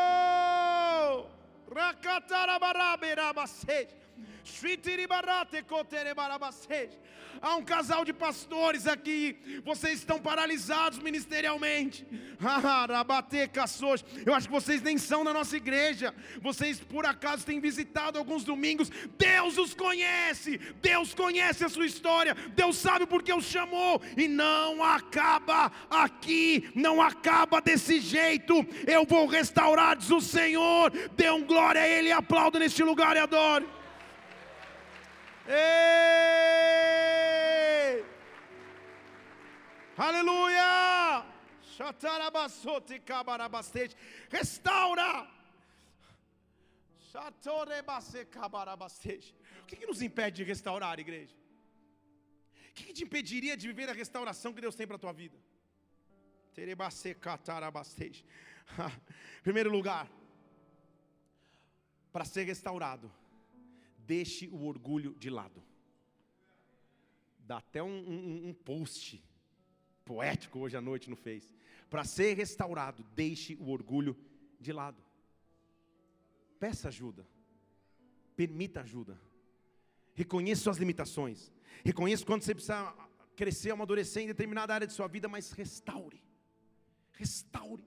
Há um casal de pastores aqui, vocês estão paralisados ministerialmente. (laughs) Eu acho que vocês nem são da nossa igreja. Vocês por acaso têm visitado alguns domingos. Deus os conhece, Deus conhece a sua história, Deus sabe porque os chamou. E não acaba aqui, não acaba desse jeito. Eu vou restaurar, diz o Senhor. Dê um glória a Ele, aplauda neste lugar e adore. Ei! Aleluia! Restaura! O que, que nos impede de restaurar, igreja? O que, que te impediria de viver a restauração que Deus tem para a tua vida? (laughs) Primeiro lugar, para ser restaurado, deixe o orgulho de lado. Dá até um, um, um post poético hoje à noite no Face. Para ser restaurado, deixe o orgulho de lado. Peça ajuda. Permita ajuda. Reconheça suas limitações. Reconheça quando você precisa crescer, amadurecer em determinada área de sua vida, mas restaure. Restaure.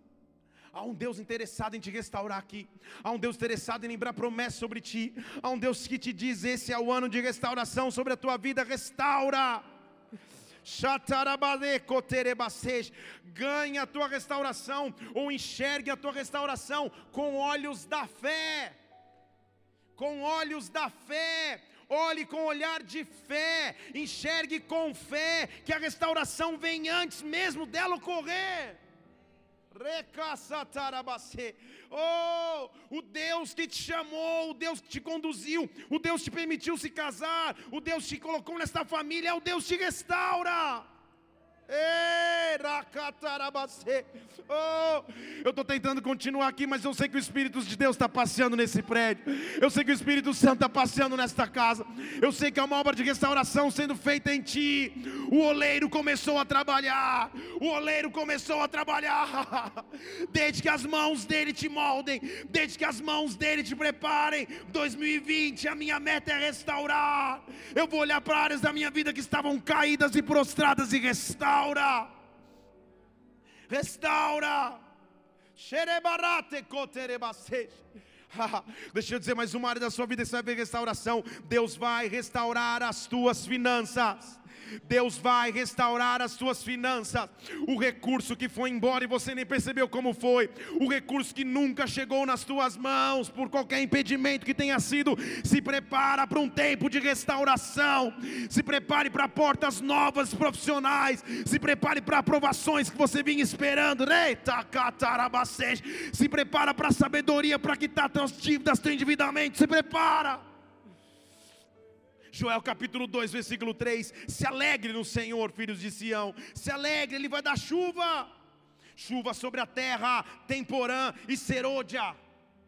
Há um Deus interessado em te restaurar aqui. Há um Deus interessado em lembrar promessas sobre ti. Há um Deus que te diz: esse é o ano de restauração sobre a tua vida. Restaura. Ganhe a tua restauração, ou enxergue a tua restauração com olhos da fé. Com olhos da fé olhe com olhar de fé, enxergue com fé, que a restauração vem antes mesmo dela ocorrer. Oh, o Deus que te chamou, o Deus que te conduziu, o Deus que te permitiu se casar, o Deus que te colocou nesta família, é o Deus que te restaura. Oh, eu estou tentando continuar aqui, mas eu sei que o Espírito de Deus está passeando nesse prédio. Eu sei que o Espírito Santo está passeando nesta casa. Eu sei que há uma obra de restauração sendo feita em ti. O oleiro começou a trabalhar. O oleiro começou a trabalhar. (laughs) Desde que as mãos dele te moldem, desde que as mãos dele te preparem. 2020, a minha meta é restaurar. Eu vou olhar para áreas da minha vida que estavam caídas e prostradas e restaurar restaura, restaura. (laughs) Deixa eu dizer mais uma área da sua vida você vai ver restauração. Deus vai restaurar as tuas finanças. Deus vai restaurar as tuas finanças. O recurso que foi embora e você nem percebeu como foi, o recurso que nunca chegou nas tuas mãos por qualquer impedimento que tenha sido, se prepara para um tempo de restauração. Se prepare para portas novas profissionais. Se prepare para aprovações que você vinha esperando. Se prepara para sabedoria para quitar suas dívidas, teu endividamento. Se prepara. Joel capítulo 2, versículo 3: Se alegre no Senhor, filhos de Sião, se alegre, Ele vai dar chuva, chuva sobre a terra, temporã e serôdia.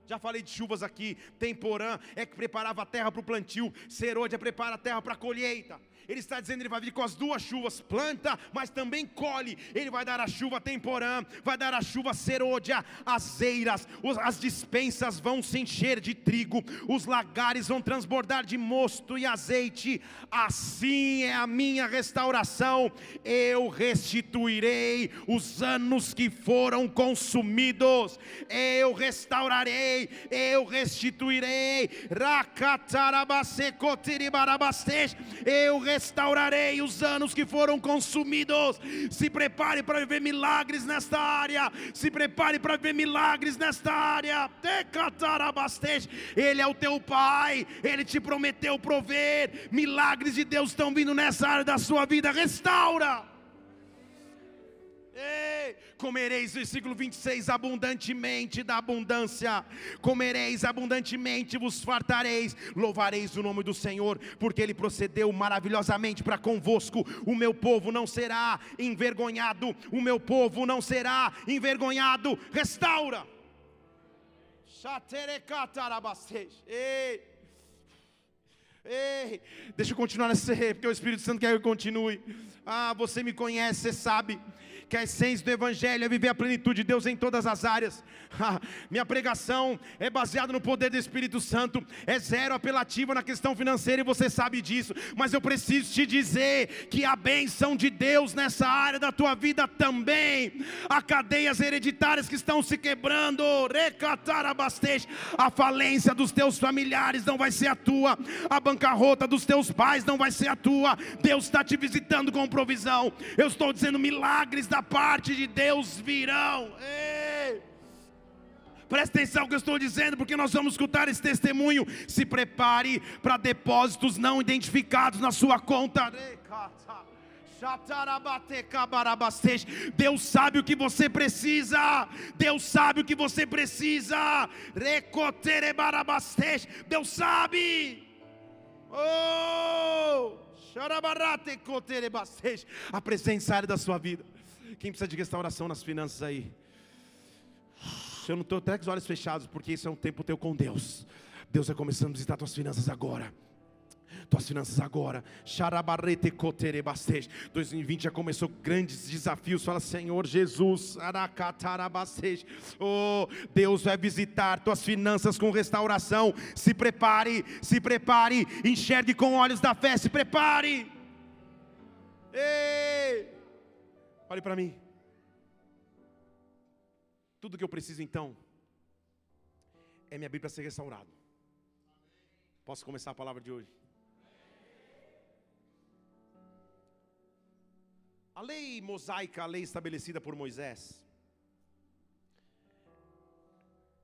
Já falei de chuvas aqui, temporã é que preparava a terra para o plantio, serôdia prepara a terra para a colheita. Ele está dizendo ele vai vir com as duas chuvas, planta, mas também colhe. Ele vai dar a chuva temporã, vai dar a chuva serôdia, as eiras, as dispensas vão se encher de trigo, os lagares vão transbordar de mosto e azeite. Assim é a minha restauração. Eu restituirei os anos que foram consumidos. Eu restaurarei, eu restituirei. Eu restituirei restaurarei os anos que foram consumidos. Se prepare para viver milagres nesta área. Se prepare para viver milagres nesta área. Ele é o teu pai, ele te prometeu prover. Milagres de Deus estão vindo nessa área da sua vida. Restaura. Ei, comereis, versículo 26, abundantemente da abundância, comereis abundantemente, vos fartareis, louvareis o nome do Senhor, porque Ele procedeu maravilhosamente para convosco. O meu povo não será envergonhado, o meu povo não será envergonhado. Restaura. Ei. Ei, deixa eu continuar nesse porque o Espírito Santo quer que eu continue. Ah, você me conhece, você sabe que a essência do Evangelho é viver a plenitude de Deus em todas as áreas. (laughs) Minha pregação é baseada no poder do Espírito Santo, é zero apelativa na questão financeira e você sabe disso, mas eu preciso te dizer que a bênção de Deus nessa área da tua vida também, há cadeias hereditárias que estão se quebrando, a falência dos teus familiares não vai ser a tua, a bancarrota dos teus pais não vai ser a tua, Deus está te visitando com provisão, eu estou dizendo milagres da parte de Deus virão. Ei! Presta atenção no que eu estou dizendo, porque nós vamos escutar esse testemunho. Se prepare para depósitos não identificados na sua conta. Deus sabe o que você precisa. Deus sabe o que você precisa. Deus sabe. Oh! A presença da sua vida. Quem precisa de restauração nas finanças aí? Eu não estou até com os olhos fechados, porque isso é um tempo teu com Deus. Deus vai começando a visitar tuas finanças agora tuas finanças agora. 2020 já começou grandes desafios. Fala, Senhor Jesus. Oh, Deus vai visitar tuas finanças com restauração. Se prepare, se prepare. Enxergue com olhos da fé. Se prepare. Ei! Olhe para mim. Tudo que eu preciso então é abrir para ser restaurado. Posso começar a palavra de hoje? A lei mosaica, a lei estabelecida por Moisés,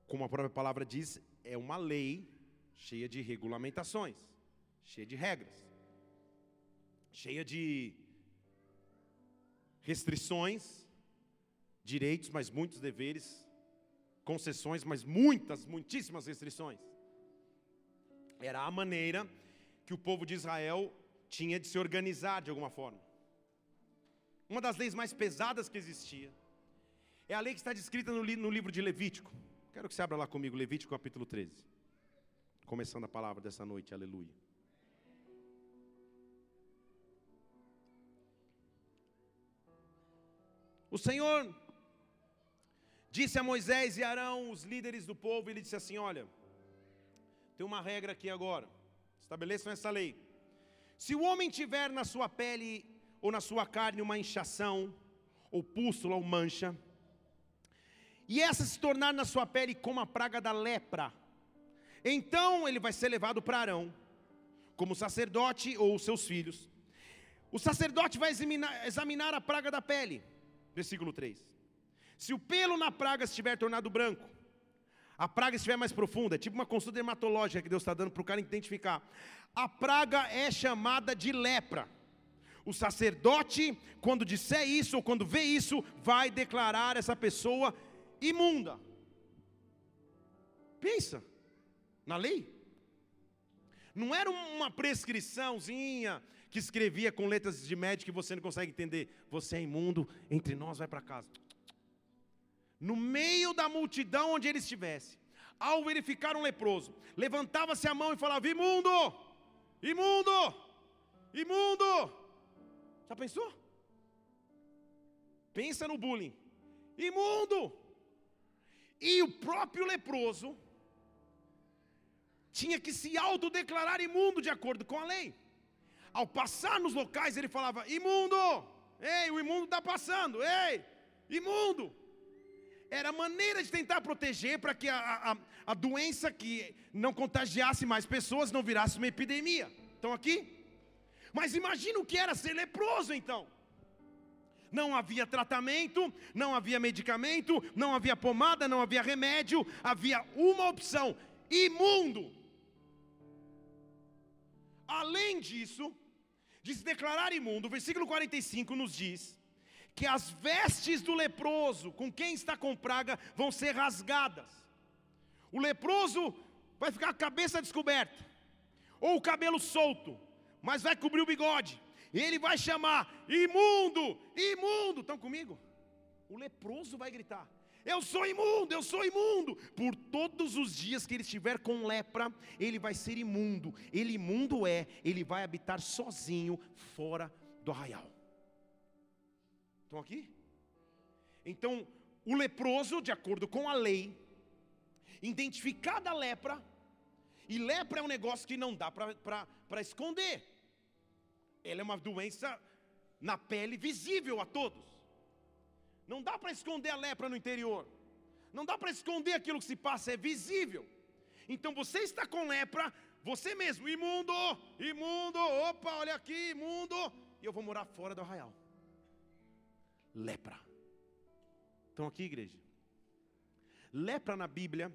como a própria palavra diz, é uma lei cheia de regulamentações, cheia de regras, cheia de restrições, direitos, mas muitos deveres, concessões, mas muitas, muitíssimas restrições. Era a maneira que o povo de Israel tinha de se organizar de alguma forma uma das leis mais pesadas que existia, é a lei que está descrita no, li no livro de Levítico. Quero que você abra lá comigo, Levítico capítulo 13. Começando a palavra dessa noite, aleluia. O Senhor disse a Moisés e Arão, os líderes do povo, ele disse assim: Olha, tem uma regra aqui agora, estabeleçam essa lei. Se o homem tiver na sua pele ou na sua carne uma inchação, ou pústula, ou mancha, e essa se tornar na sua pele como a praga da lepra, então ele vai ser levado para Arão, como sacerdote ou seus filhos. O sacerdote vai examinar, examinar a praga da pele, versículo 3. Se o pelo na praga estiver tornado branco, a praga estiver mais profunda, é tipo uma consulta dermatológica que Deus está dando para o cara identificar. A praga é chamada de lepra. O sacerdote, quando disser isso ou quando vê isso, vai declarar essa pessoa imunda. Pensa na lei. Não era uma prescriçãozinha que escrevia com letras de médico que você não consegue entender. Você é imundo, entre nós vai para casa. No meio da multidão onde ele estivesse, ao verificar um leproso, levantava-se a mão e falava: Imundo, imundo, imundo. Já pensou? Pensa no bullying. Imundo! E o próprio leproso tinha que se autodeclarar imundo de acordo com a lei. Ao passar nos locais, ele falava: imundo! Ei, o imundo está passando! Ei, imundo! Era maneira de tentar proteger para que a, a, a doença que não contagiasse mais pessoas não virasse uma epidemia. Estão aqui? Mas imagina o que era ser leproso então. Não havia tratamento, não havia medicamento, não havia pomada, não havia remédio, havia uma opção: imundo. Além disso, de se declarar imundo, o versículo 45 nos diz que as vestes do leproso, com quem está com praga, vão ser rasgadas. O leproso vai ficar com a cabeça descoberta, ou o cabelo solto, mas vai cobrir o bigode. Ele vai chamar: imundo, imundo. Estão comigo? O leproso vai gritar: Eu sou imundo, eu sou imundo. Por todos os dias que ele estiver com lepra, ele vai ser imundo. Ele imundo é, ele vai habitar sozinho fora do arraial. Estão aqui? Então, o leproso, de acordo com a lei, identificada a lepra, e lepra é um negócio que não dá para esconder. Ela é uma doença na pele visível a todos. Não dá para esconder a lepra no interior. Não dá para esconder aquilo que se passa, é visível. Então você está com lepra, você mesmo, imundo, imundo, opa, olha aqui, imundo, e eu vou morar fora do arraial. Lepra. Estão aqui, igreja? Lepra na Bíblia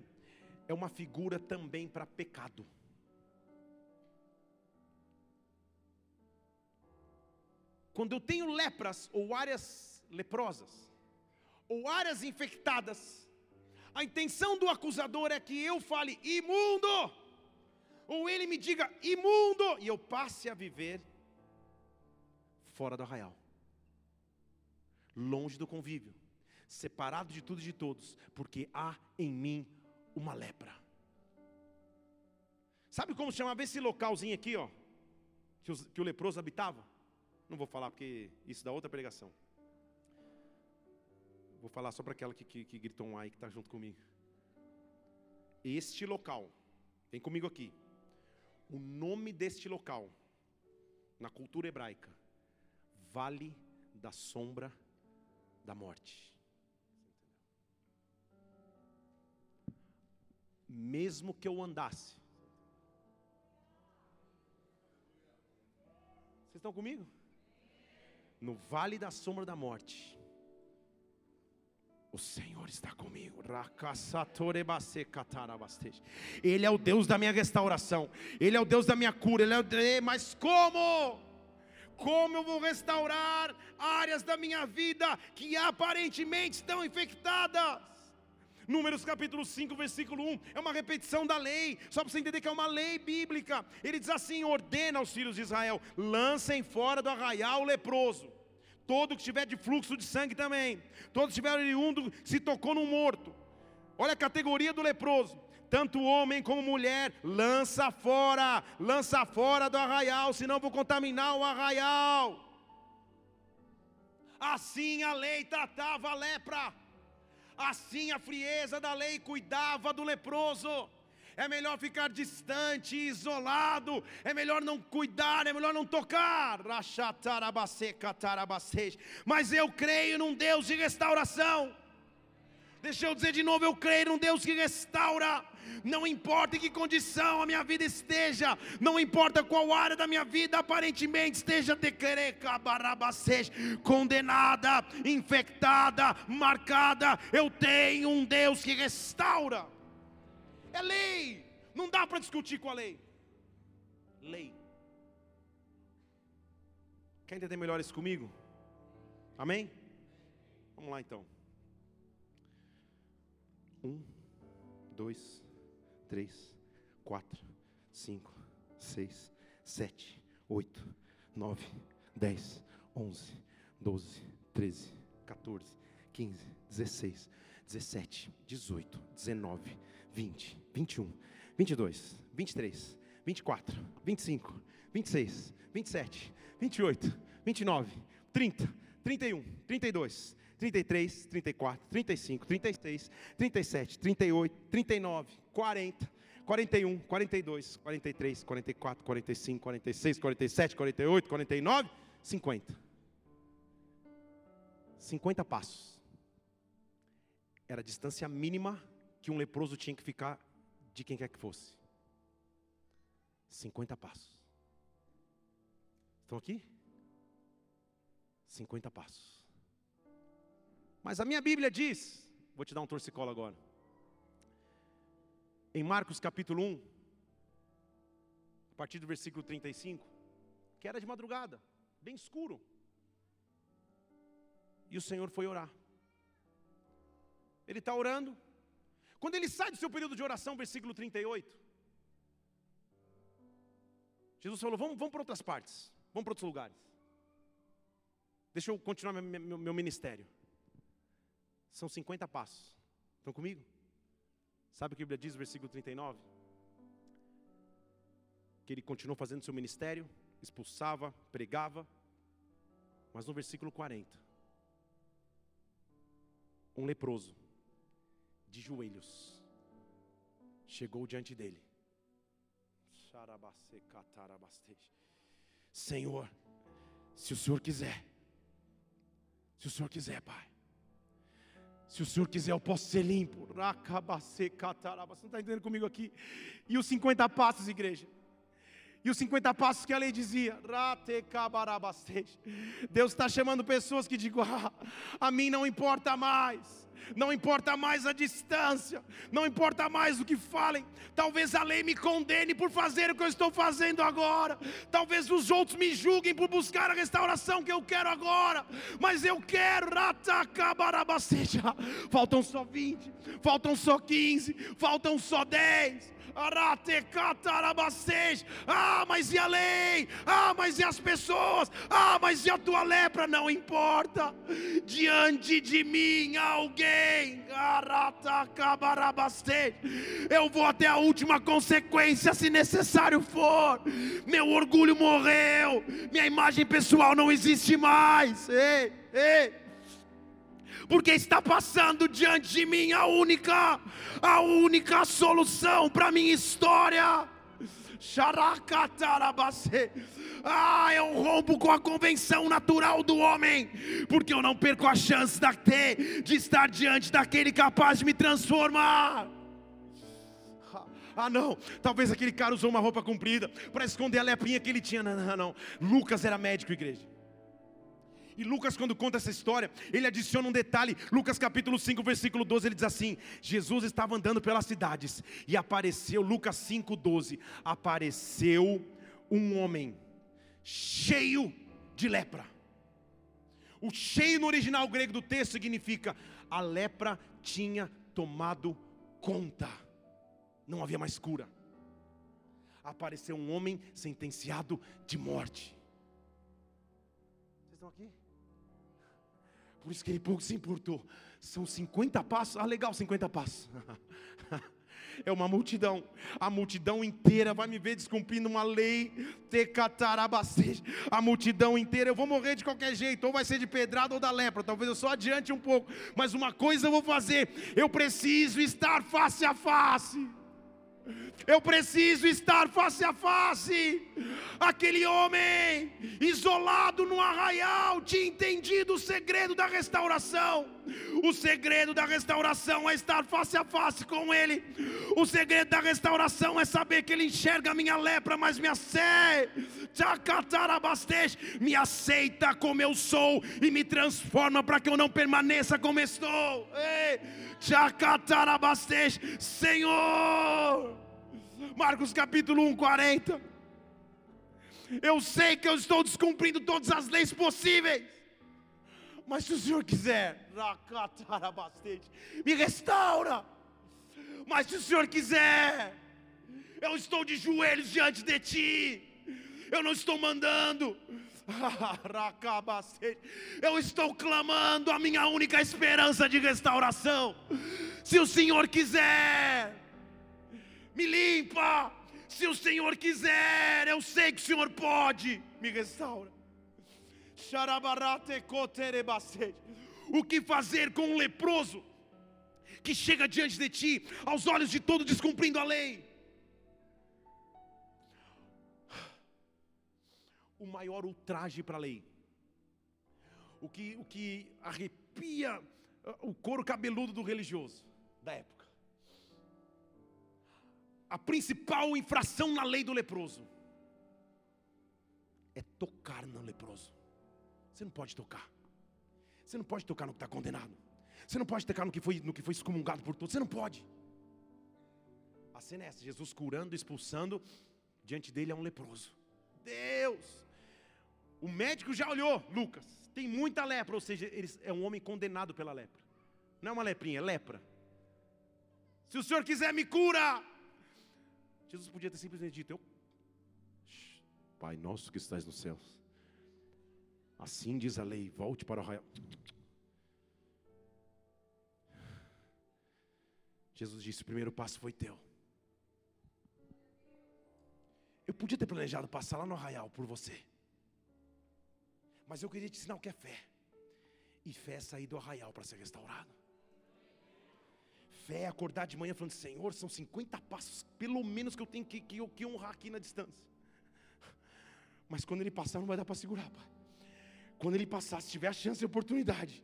é uma figura também para pecado. Quando eu tenho lepras ou áreas leprosas, ou áreas infectadas, a intenção do acusador é que eu fale imundo, ou ele me diga imundo, e eu passe a viver fora do arraial, longe do convívio, separado de tudo e de todos, porque há em mim uma lepra. Sabe como chamava esse localzinho aqui, ó, que, os, que o leproso habitava? Não vou falar porque isso dá outra pregação. Vou falar só para aquela que, que, que gritou um ai que está junto comigo. Este local, vem comigo aqui. O nome deste local, na cultura hebraica, Vale da Sombra da Morte. Mesmo que eu andasse, vocês estão comigo? No vale da sombra da morte, o Senhor está comigo. Ele é o Deus da minha restauração. Ele é o Deus da minha cura. Ele é o mas como? Como eu vou restaurar áreas da minha vida que aparentemente estão infectadas? Números capítulo 5, versículo 1, é uma repetição da lei, só para você entender que é uma lei bíblica. Ele diz assim: ordena aos filhos de Israel: lancem fora do arraial o leproso todo que estiver de fluxo de sangue também, todo que estiver oriundo se tocou no morto. Olha a categoria do leproso. Tanto homem como mulher, lança fora, lança fora do arraial, senão vou contaminar o arraial. Assim a lei tratava a lepra, assim a frieza da lei cuidava do leproso é melhor ficar distante, isolado, é melhor não cuidar, é melhor não tocar. Mas eu creio num Deus de restauração. Deixa eu dizer de novo, eu creio num Deus que restaura. Não importa em que condição a minha vida esteja, não importa qual área da minha vida aparentemente esteja condenada, infectada, marcada, eu tenho um Deus que restaura. É lei. Não dá para discutir com a lei. Lei. Quer entender melhor isso comigo? Amém? Vamos lá então. Um, dois, três, quatro, cinco, seis, sete, oito, nove, dez, onze, doze, treze, 14, 15, 16, 17, 18, 19, 20, 21, 22, 23, 24, 25, 26, 27, 28, 29, 30, 31, 32, 33, 34, 35, 36, 37, 38, 39, 40, 41, 42, 43, 44, 45, 46, 47, 48, 49, 50. 50 passos. Era a distância mínima que um leproso tinha que ficar de quem quer que fosse. 50 passos. Estão aqui? 50 passos. Mas a minha Bíblia diz, vou te dar um torcicolo agora. Em Marcos capítulo 1, a partir do versículo 35, que era de madrugada, bem escuro. E o Senhor foi orar. Ele está orando, quando ele sai do seu período de oração, versículo 38, Jesus falou: vamos, vamos para outras partes, vamos para outros lugares. Deixa eu continuar meu, meu, meu ministério. São 50 passos. Estão comigo? Sabe o que a Bíblia diz versículo 39? Que ele continuou fazendo seu ministério, expulsava, pregava, mas no versículo 40, um leproso de joelhos, chegou diante dele. Senhor, se o Senhor quiser, se o Senhor quiser, Pai, se o Senhor quiser, eu posso ser limpo. Você não está entendendo comigo aqui? E os 50 passos, igreja? E os 50 passos que a lei dizia, Deus está chamando pessoas que digam: (laughs) ah, a mim não importa mais não importa mais a distância, não importa mais o que falem. Talvez a lei me condene por fazer o que eu estou fazendo agora, talvez os outros me julguem por buscar a restauração que eu quero agora, mas eu quero, (laughs) faltam só 20, faltam só 15, faltam só 10 Ah, mas e a lei? Ah, mas e as pessoas? Ah, mas e a tua lepra? Não importa. Diante de mim alguém. Eu vou até a última consequência, se necessário for. Meu orgulho morreu. Minha imagem pessoal não existe mais. Ei, ei porque está passando diante de mim a única, a única solução para minha história. Ah, eu rompo com a convenção natural do homem, porque eu não perco a chance de, ter, de estar diante daquele capaz de me transformar. Ah, não, talvez aquele cara usou uma roupa comprida para esconder a leprinha que ele tinha. Não, não, não. Lucas era médico, igreja. E Lucas, quando conta essa história, ele adiciona um detalhe. Lucas capítulo 5, versículo 12, ele diz assim: Jesus estava andando pelas cidades e apareceu, Lucas 5, 12, apareceu um homem cheio de lepra. O cheio no original grego do texto significa a lepra tinha tomado conta, não havia mais cura. Apareceu um homem sentenciado de morte. Vocês estão aqui? Por isso que ele pouco se importou. São 50 passos. Ah, legal, 50 passos. (laughs) é uma multidão. A multidão inteira vai me ver descumprindo uma lei. A multidão inteira. Eu vou morrer de qualquer jeito. Ou vai ser de pedrada ou da lepra. Talvez eu só adiante um pouco. Mas uma coisa eu vou fazer. Eu preciso estar face a face. Eu preciso estar face a face. Aquele homem isolado no arraial tinha entendido o segredo da restauração. O segredo da restauração é estar face a face com Ele. O segredo da restauração é saber que Ele enxerga a minha lepra, mas me aceita, me aceita como eu sou e me transforma para que eu não permaneça como estou. Ei, Senhor. Marcos capítulo 1, 40. Eu sei que eu estou descumprindo todas as leis possíveis. Mas se o Senhor quiser, me restaura. Mas se o Senhor quiser, eu estou de joelhos diante de Ti. Eu não estou mandando. (laughs) Eu estou clamando a minha única esperança de restauração. Se o Senhor quiser, me limpa. Se o Senhor quiser, eu sei que o Senhor pode, me restaura. O que fazer com um leproso que chega diante de ti, aos olhos de todo descumprindo a lei? O maior ultraje para a lei, o que, o que arrepia uh, o couro cabeludo do religioso da época a principal infração na lei do leproso é tocar no leproso. Você não pode tocar. Você não pode tocar no que está condenado. Você não pode tocar no que foi, no que foi excomungado por todos. Você não pode. A cena é essa: Jesus curando, expulsando. Diante dele é um leproso. Deus! O médico já olhou, Lucas. Tem muita lepra, ou seja, ele é um homem condenado pela lepra. Não é uma leprinha, é lepra. Se o Senhor quiser, me cura. Jesus podia ter simplesmente dito: Eu, Pai nosso que estás nos céus, assim diz a lei, volte para o arraial. Jesus disse: O primeiro passo foi teu. Eu podia ter planejado passar lá no arraial por você, mas eu queria te ensinar o que é fé. E fé é sair do arraial para ser restaurado fé acordar de manhã falando: Senhor, são 50 passos, pelo menos que eu tenho que, que, que honrar aqui na distância. Mas quando ele passar, não vai dar para segurar, pai. Quando ele passar, se tiver a chance e oportunidade,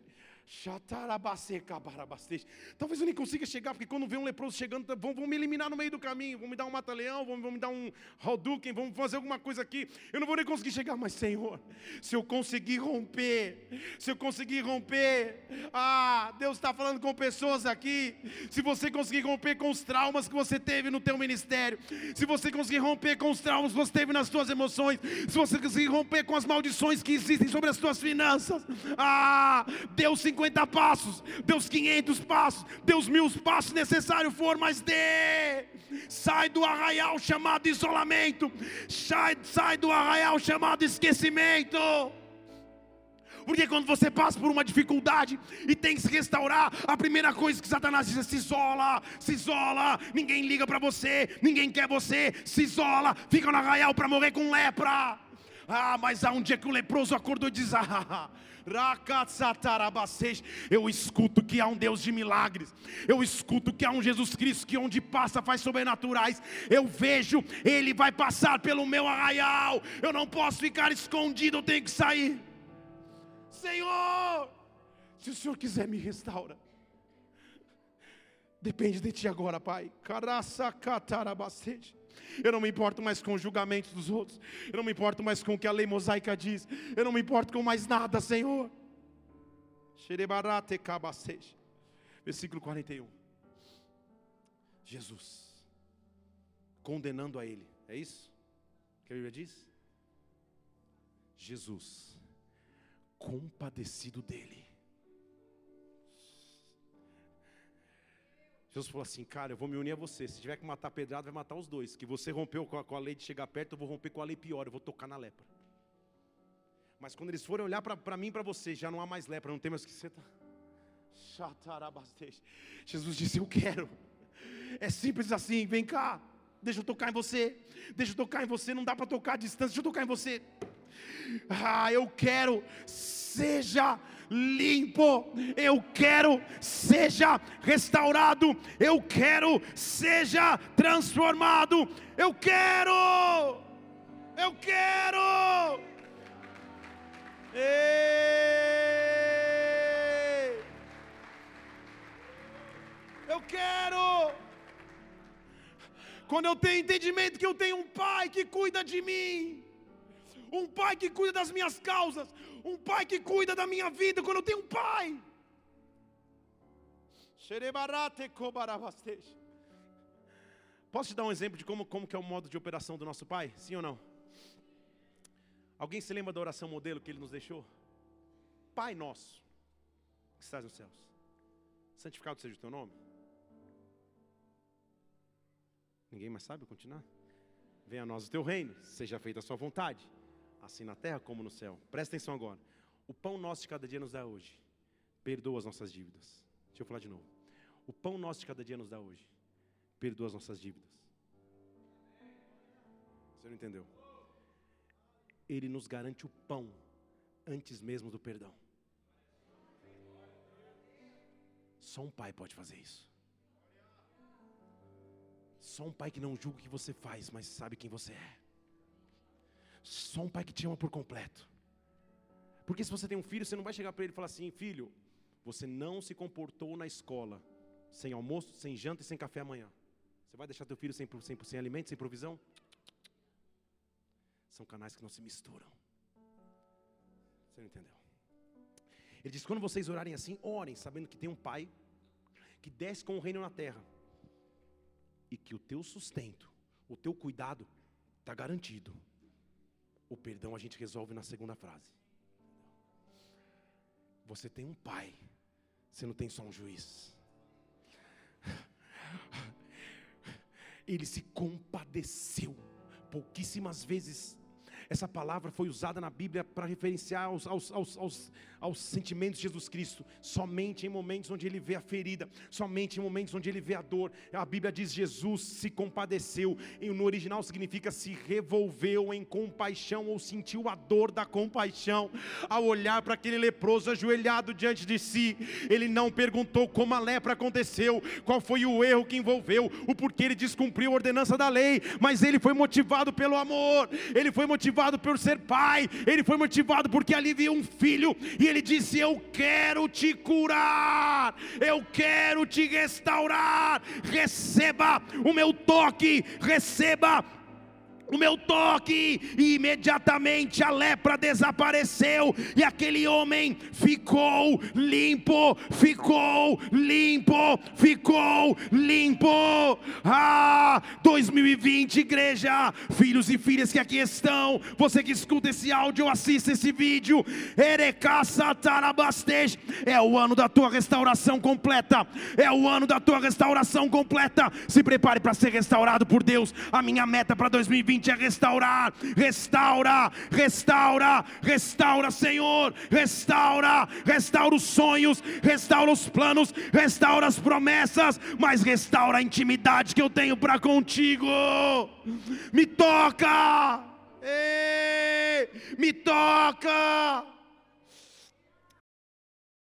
Talvez eu nem consiga chegar, porque quando vê um leproso chegando, tá, vão, vão me eliminar no meio do caminho, vão me dar um mata-leão, vão, vão, me dar um Hadouken, vão fazer alguma coisa aqui. Eu não vou nem conseguir chegar, mas Senhor, se eu conseguir romper, se eu conseguir romper, ah, Deus está falando com pessoas aqui. Se você conseguir romper com os traumas que você teve no teu ministério, se você conseguir romper com os traumas que você teve nas suas emoções, se você conseguir romper com as maldições que existem sobre as suas finanças, ah, Deus se 50 passos, dê os 500 passos, dê os mil passos necessários for, mas dê. Sai do arraial chamado isolamento, sai, sai do arraial chamado esquecimento. Porque quando você passa por uma dificuldade e tem que se restaurar, a primeira coisa que Satanás diz é: se isola, se isola, ninguém liga para você, ninguém quer você, se isola, fica no arraial para morrer com lepra. Ah, mas há um dia que o leproso acordou e diz: (laughs) Ah, eu escuto que há um Deus de milagres. Eu escuto que há um Jesus Cristo que onde passa faz sobrenaturais. Eu vejo, ele vai passar pelo meu arraial. Eu não posso ficar escondido, eu tenho que sair. Senhor, se o Senhor quiser me restaura. Depende de ti agora, Pai. Eu não me importo mais com o julgamento dos outros. Eu não me importo mais com o que a lei mosaica diz. Eu não me importo com mais nada, Senhor. Versículo 41. Jesus condenando a ele. É isso que a Bíblia diz? Jesus compadecido dele. Jesus falou assim, cara, eu vou me unir a você. Se tiver que matar pedrado, vai matar os dois. Que você rompeu com a, com a lei de chegar perto, eu vou romper com a lei pior, eu vou tocar na lepra. Mas quando eles forem olhar para mim e para você, já não há mais lepra, não tem mais que você tá. Jesus disse: Eu quero. É simples assim, vem cá, deixa eu tocar em você, deixa eu tocar em você, não dá para tocar à distância, deixa eu tocar em você. Ah, eu quero, seja limpo, eu quero, seja restaurado, eu quero, seja transformado, eu quero, eu quero. Ei, eu quero. Quando eu tenho entendimento que eu tenho um pai que cuida de mim, um pai que cuida das minhas causas, um pai que cuida da minha vida quando eu tenho um pai. Posso te dar um exemplo de como, como que é o modo de operação do nosso pai? Sim ou não? Alguém se lembra da oração modelo que ele nos deixou? Pai nosso, que estás nos céus, santificado seja o teu nome. Ninguém mais sabe continuar? Venha a nós o teu reino, seja feita a sua vontade assim na terra como no céu. Presta atenção agora. O pão nosso de cada dia nos dá hoje. Perdoa as nossas dívidas. Deixa eu falar de novo. O pão nosso de cada dia nos dá hoje. Perdoa as nossas dívidas. Você não entendeu? Ele nos garante o pão antes mesmo do perdão. Só um pai pode fazer isso. Só um pai que não julga o que você faz, mas sabe quem você é. Só um pai que te ama por completo. Porque se você tem um filho, você não vai chegar para ele e falar assim: filho, você não se comportou na escola, sem almoço, sem janta e sem café amanhã. Você vai deixar teu filho sem, sem, sem alimento, sem provisão? São canais que não se misturam. Você não entendeu? Ele diz: quando vocês orarem assim, orem, sabendo que tem um pai que desce com o reino na terra, e que o teu sustento, o teu cuidado está garantido. O perdão a gente resolve na segunda frase. Você tem um pai, você não tem só um juiz. Ele se compadeceu. Pouquíssimas vezes essa palavra foi usada na Bíblia para referenciar aos, aos, aos, aos, sentimentos de Jesus Cristo, somente em momentos onde ele vê a ferida, somente em momentos onde ele vê a dor. A Bíblia diz: Jesus se compadeceu, e no original significa se revolveu em compaixão ou sentiu a dor da compaixão ao olhar para aquele leproso ajoelhado diante de si. Ele não perguntou como a lepra aconteceu, qual foi o erro que envolveu, o porquê ele descumpriu a ordenança da lei, mas ele foi motivado pelo amor, ele foi motivado motivado por ser pai, ele foi motivado porque ali viu um filho e ele disse: Eu quero te curar, eu quero te restaurar. Receba o meu toque, receba o meu toque, e imediatamente a lepra desapareceu, e aquele homem ficou limpo, ficou limpo, ficou limpo. Ah, 2020, igreja, filhos e filhas que aqui estão, você que escuta esse áudio ou assiste esse vídeo, é o ano da tua restauração completa, é o ano da tua restauração completa. Se prepare para ser restaurado por Deus. A minha meta para 2020 é restaurar, restaura, restaura, restaura, Senhor, restaura, restaura os sonhos, restaura os planos, restaura as promessas, mas restaura a intimidade que eu tenho para contigo. Me toca, Ei, me toca.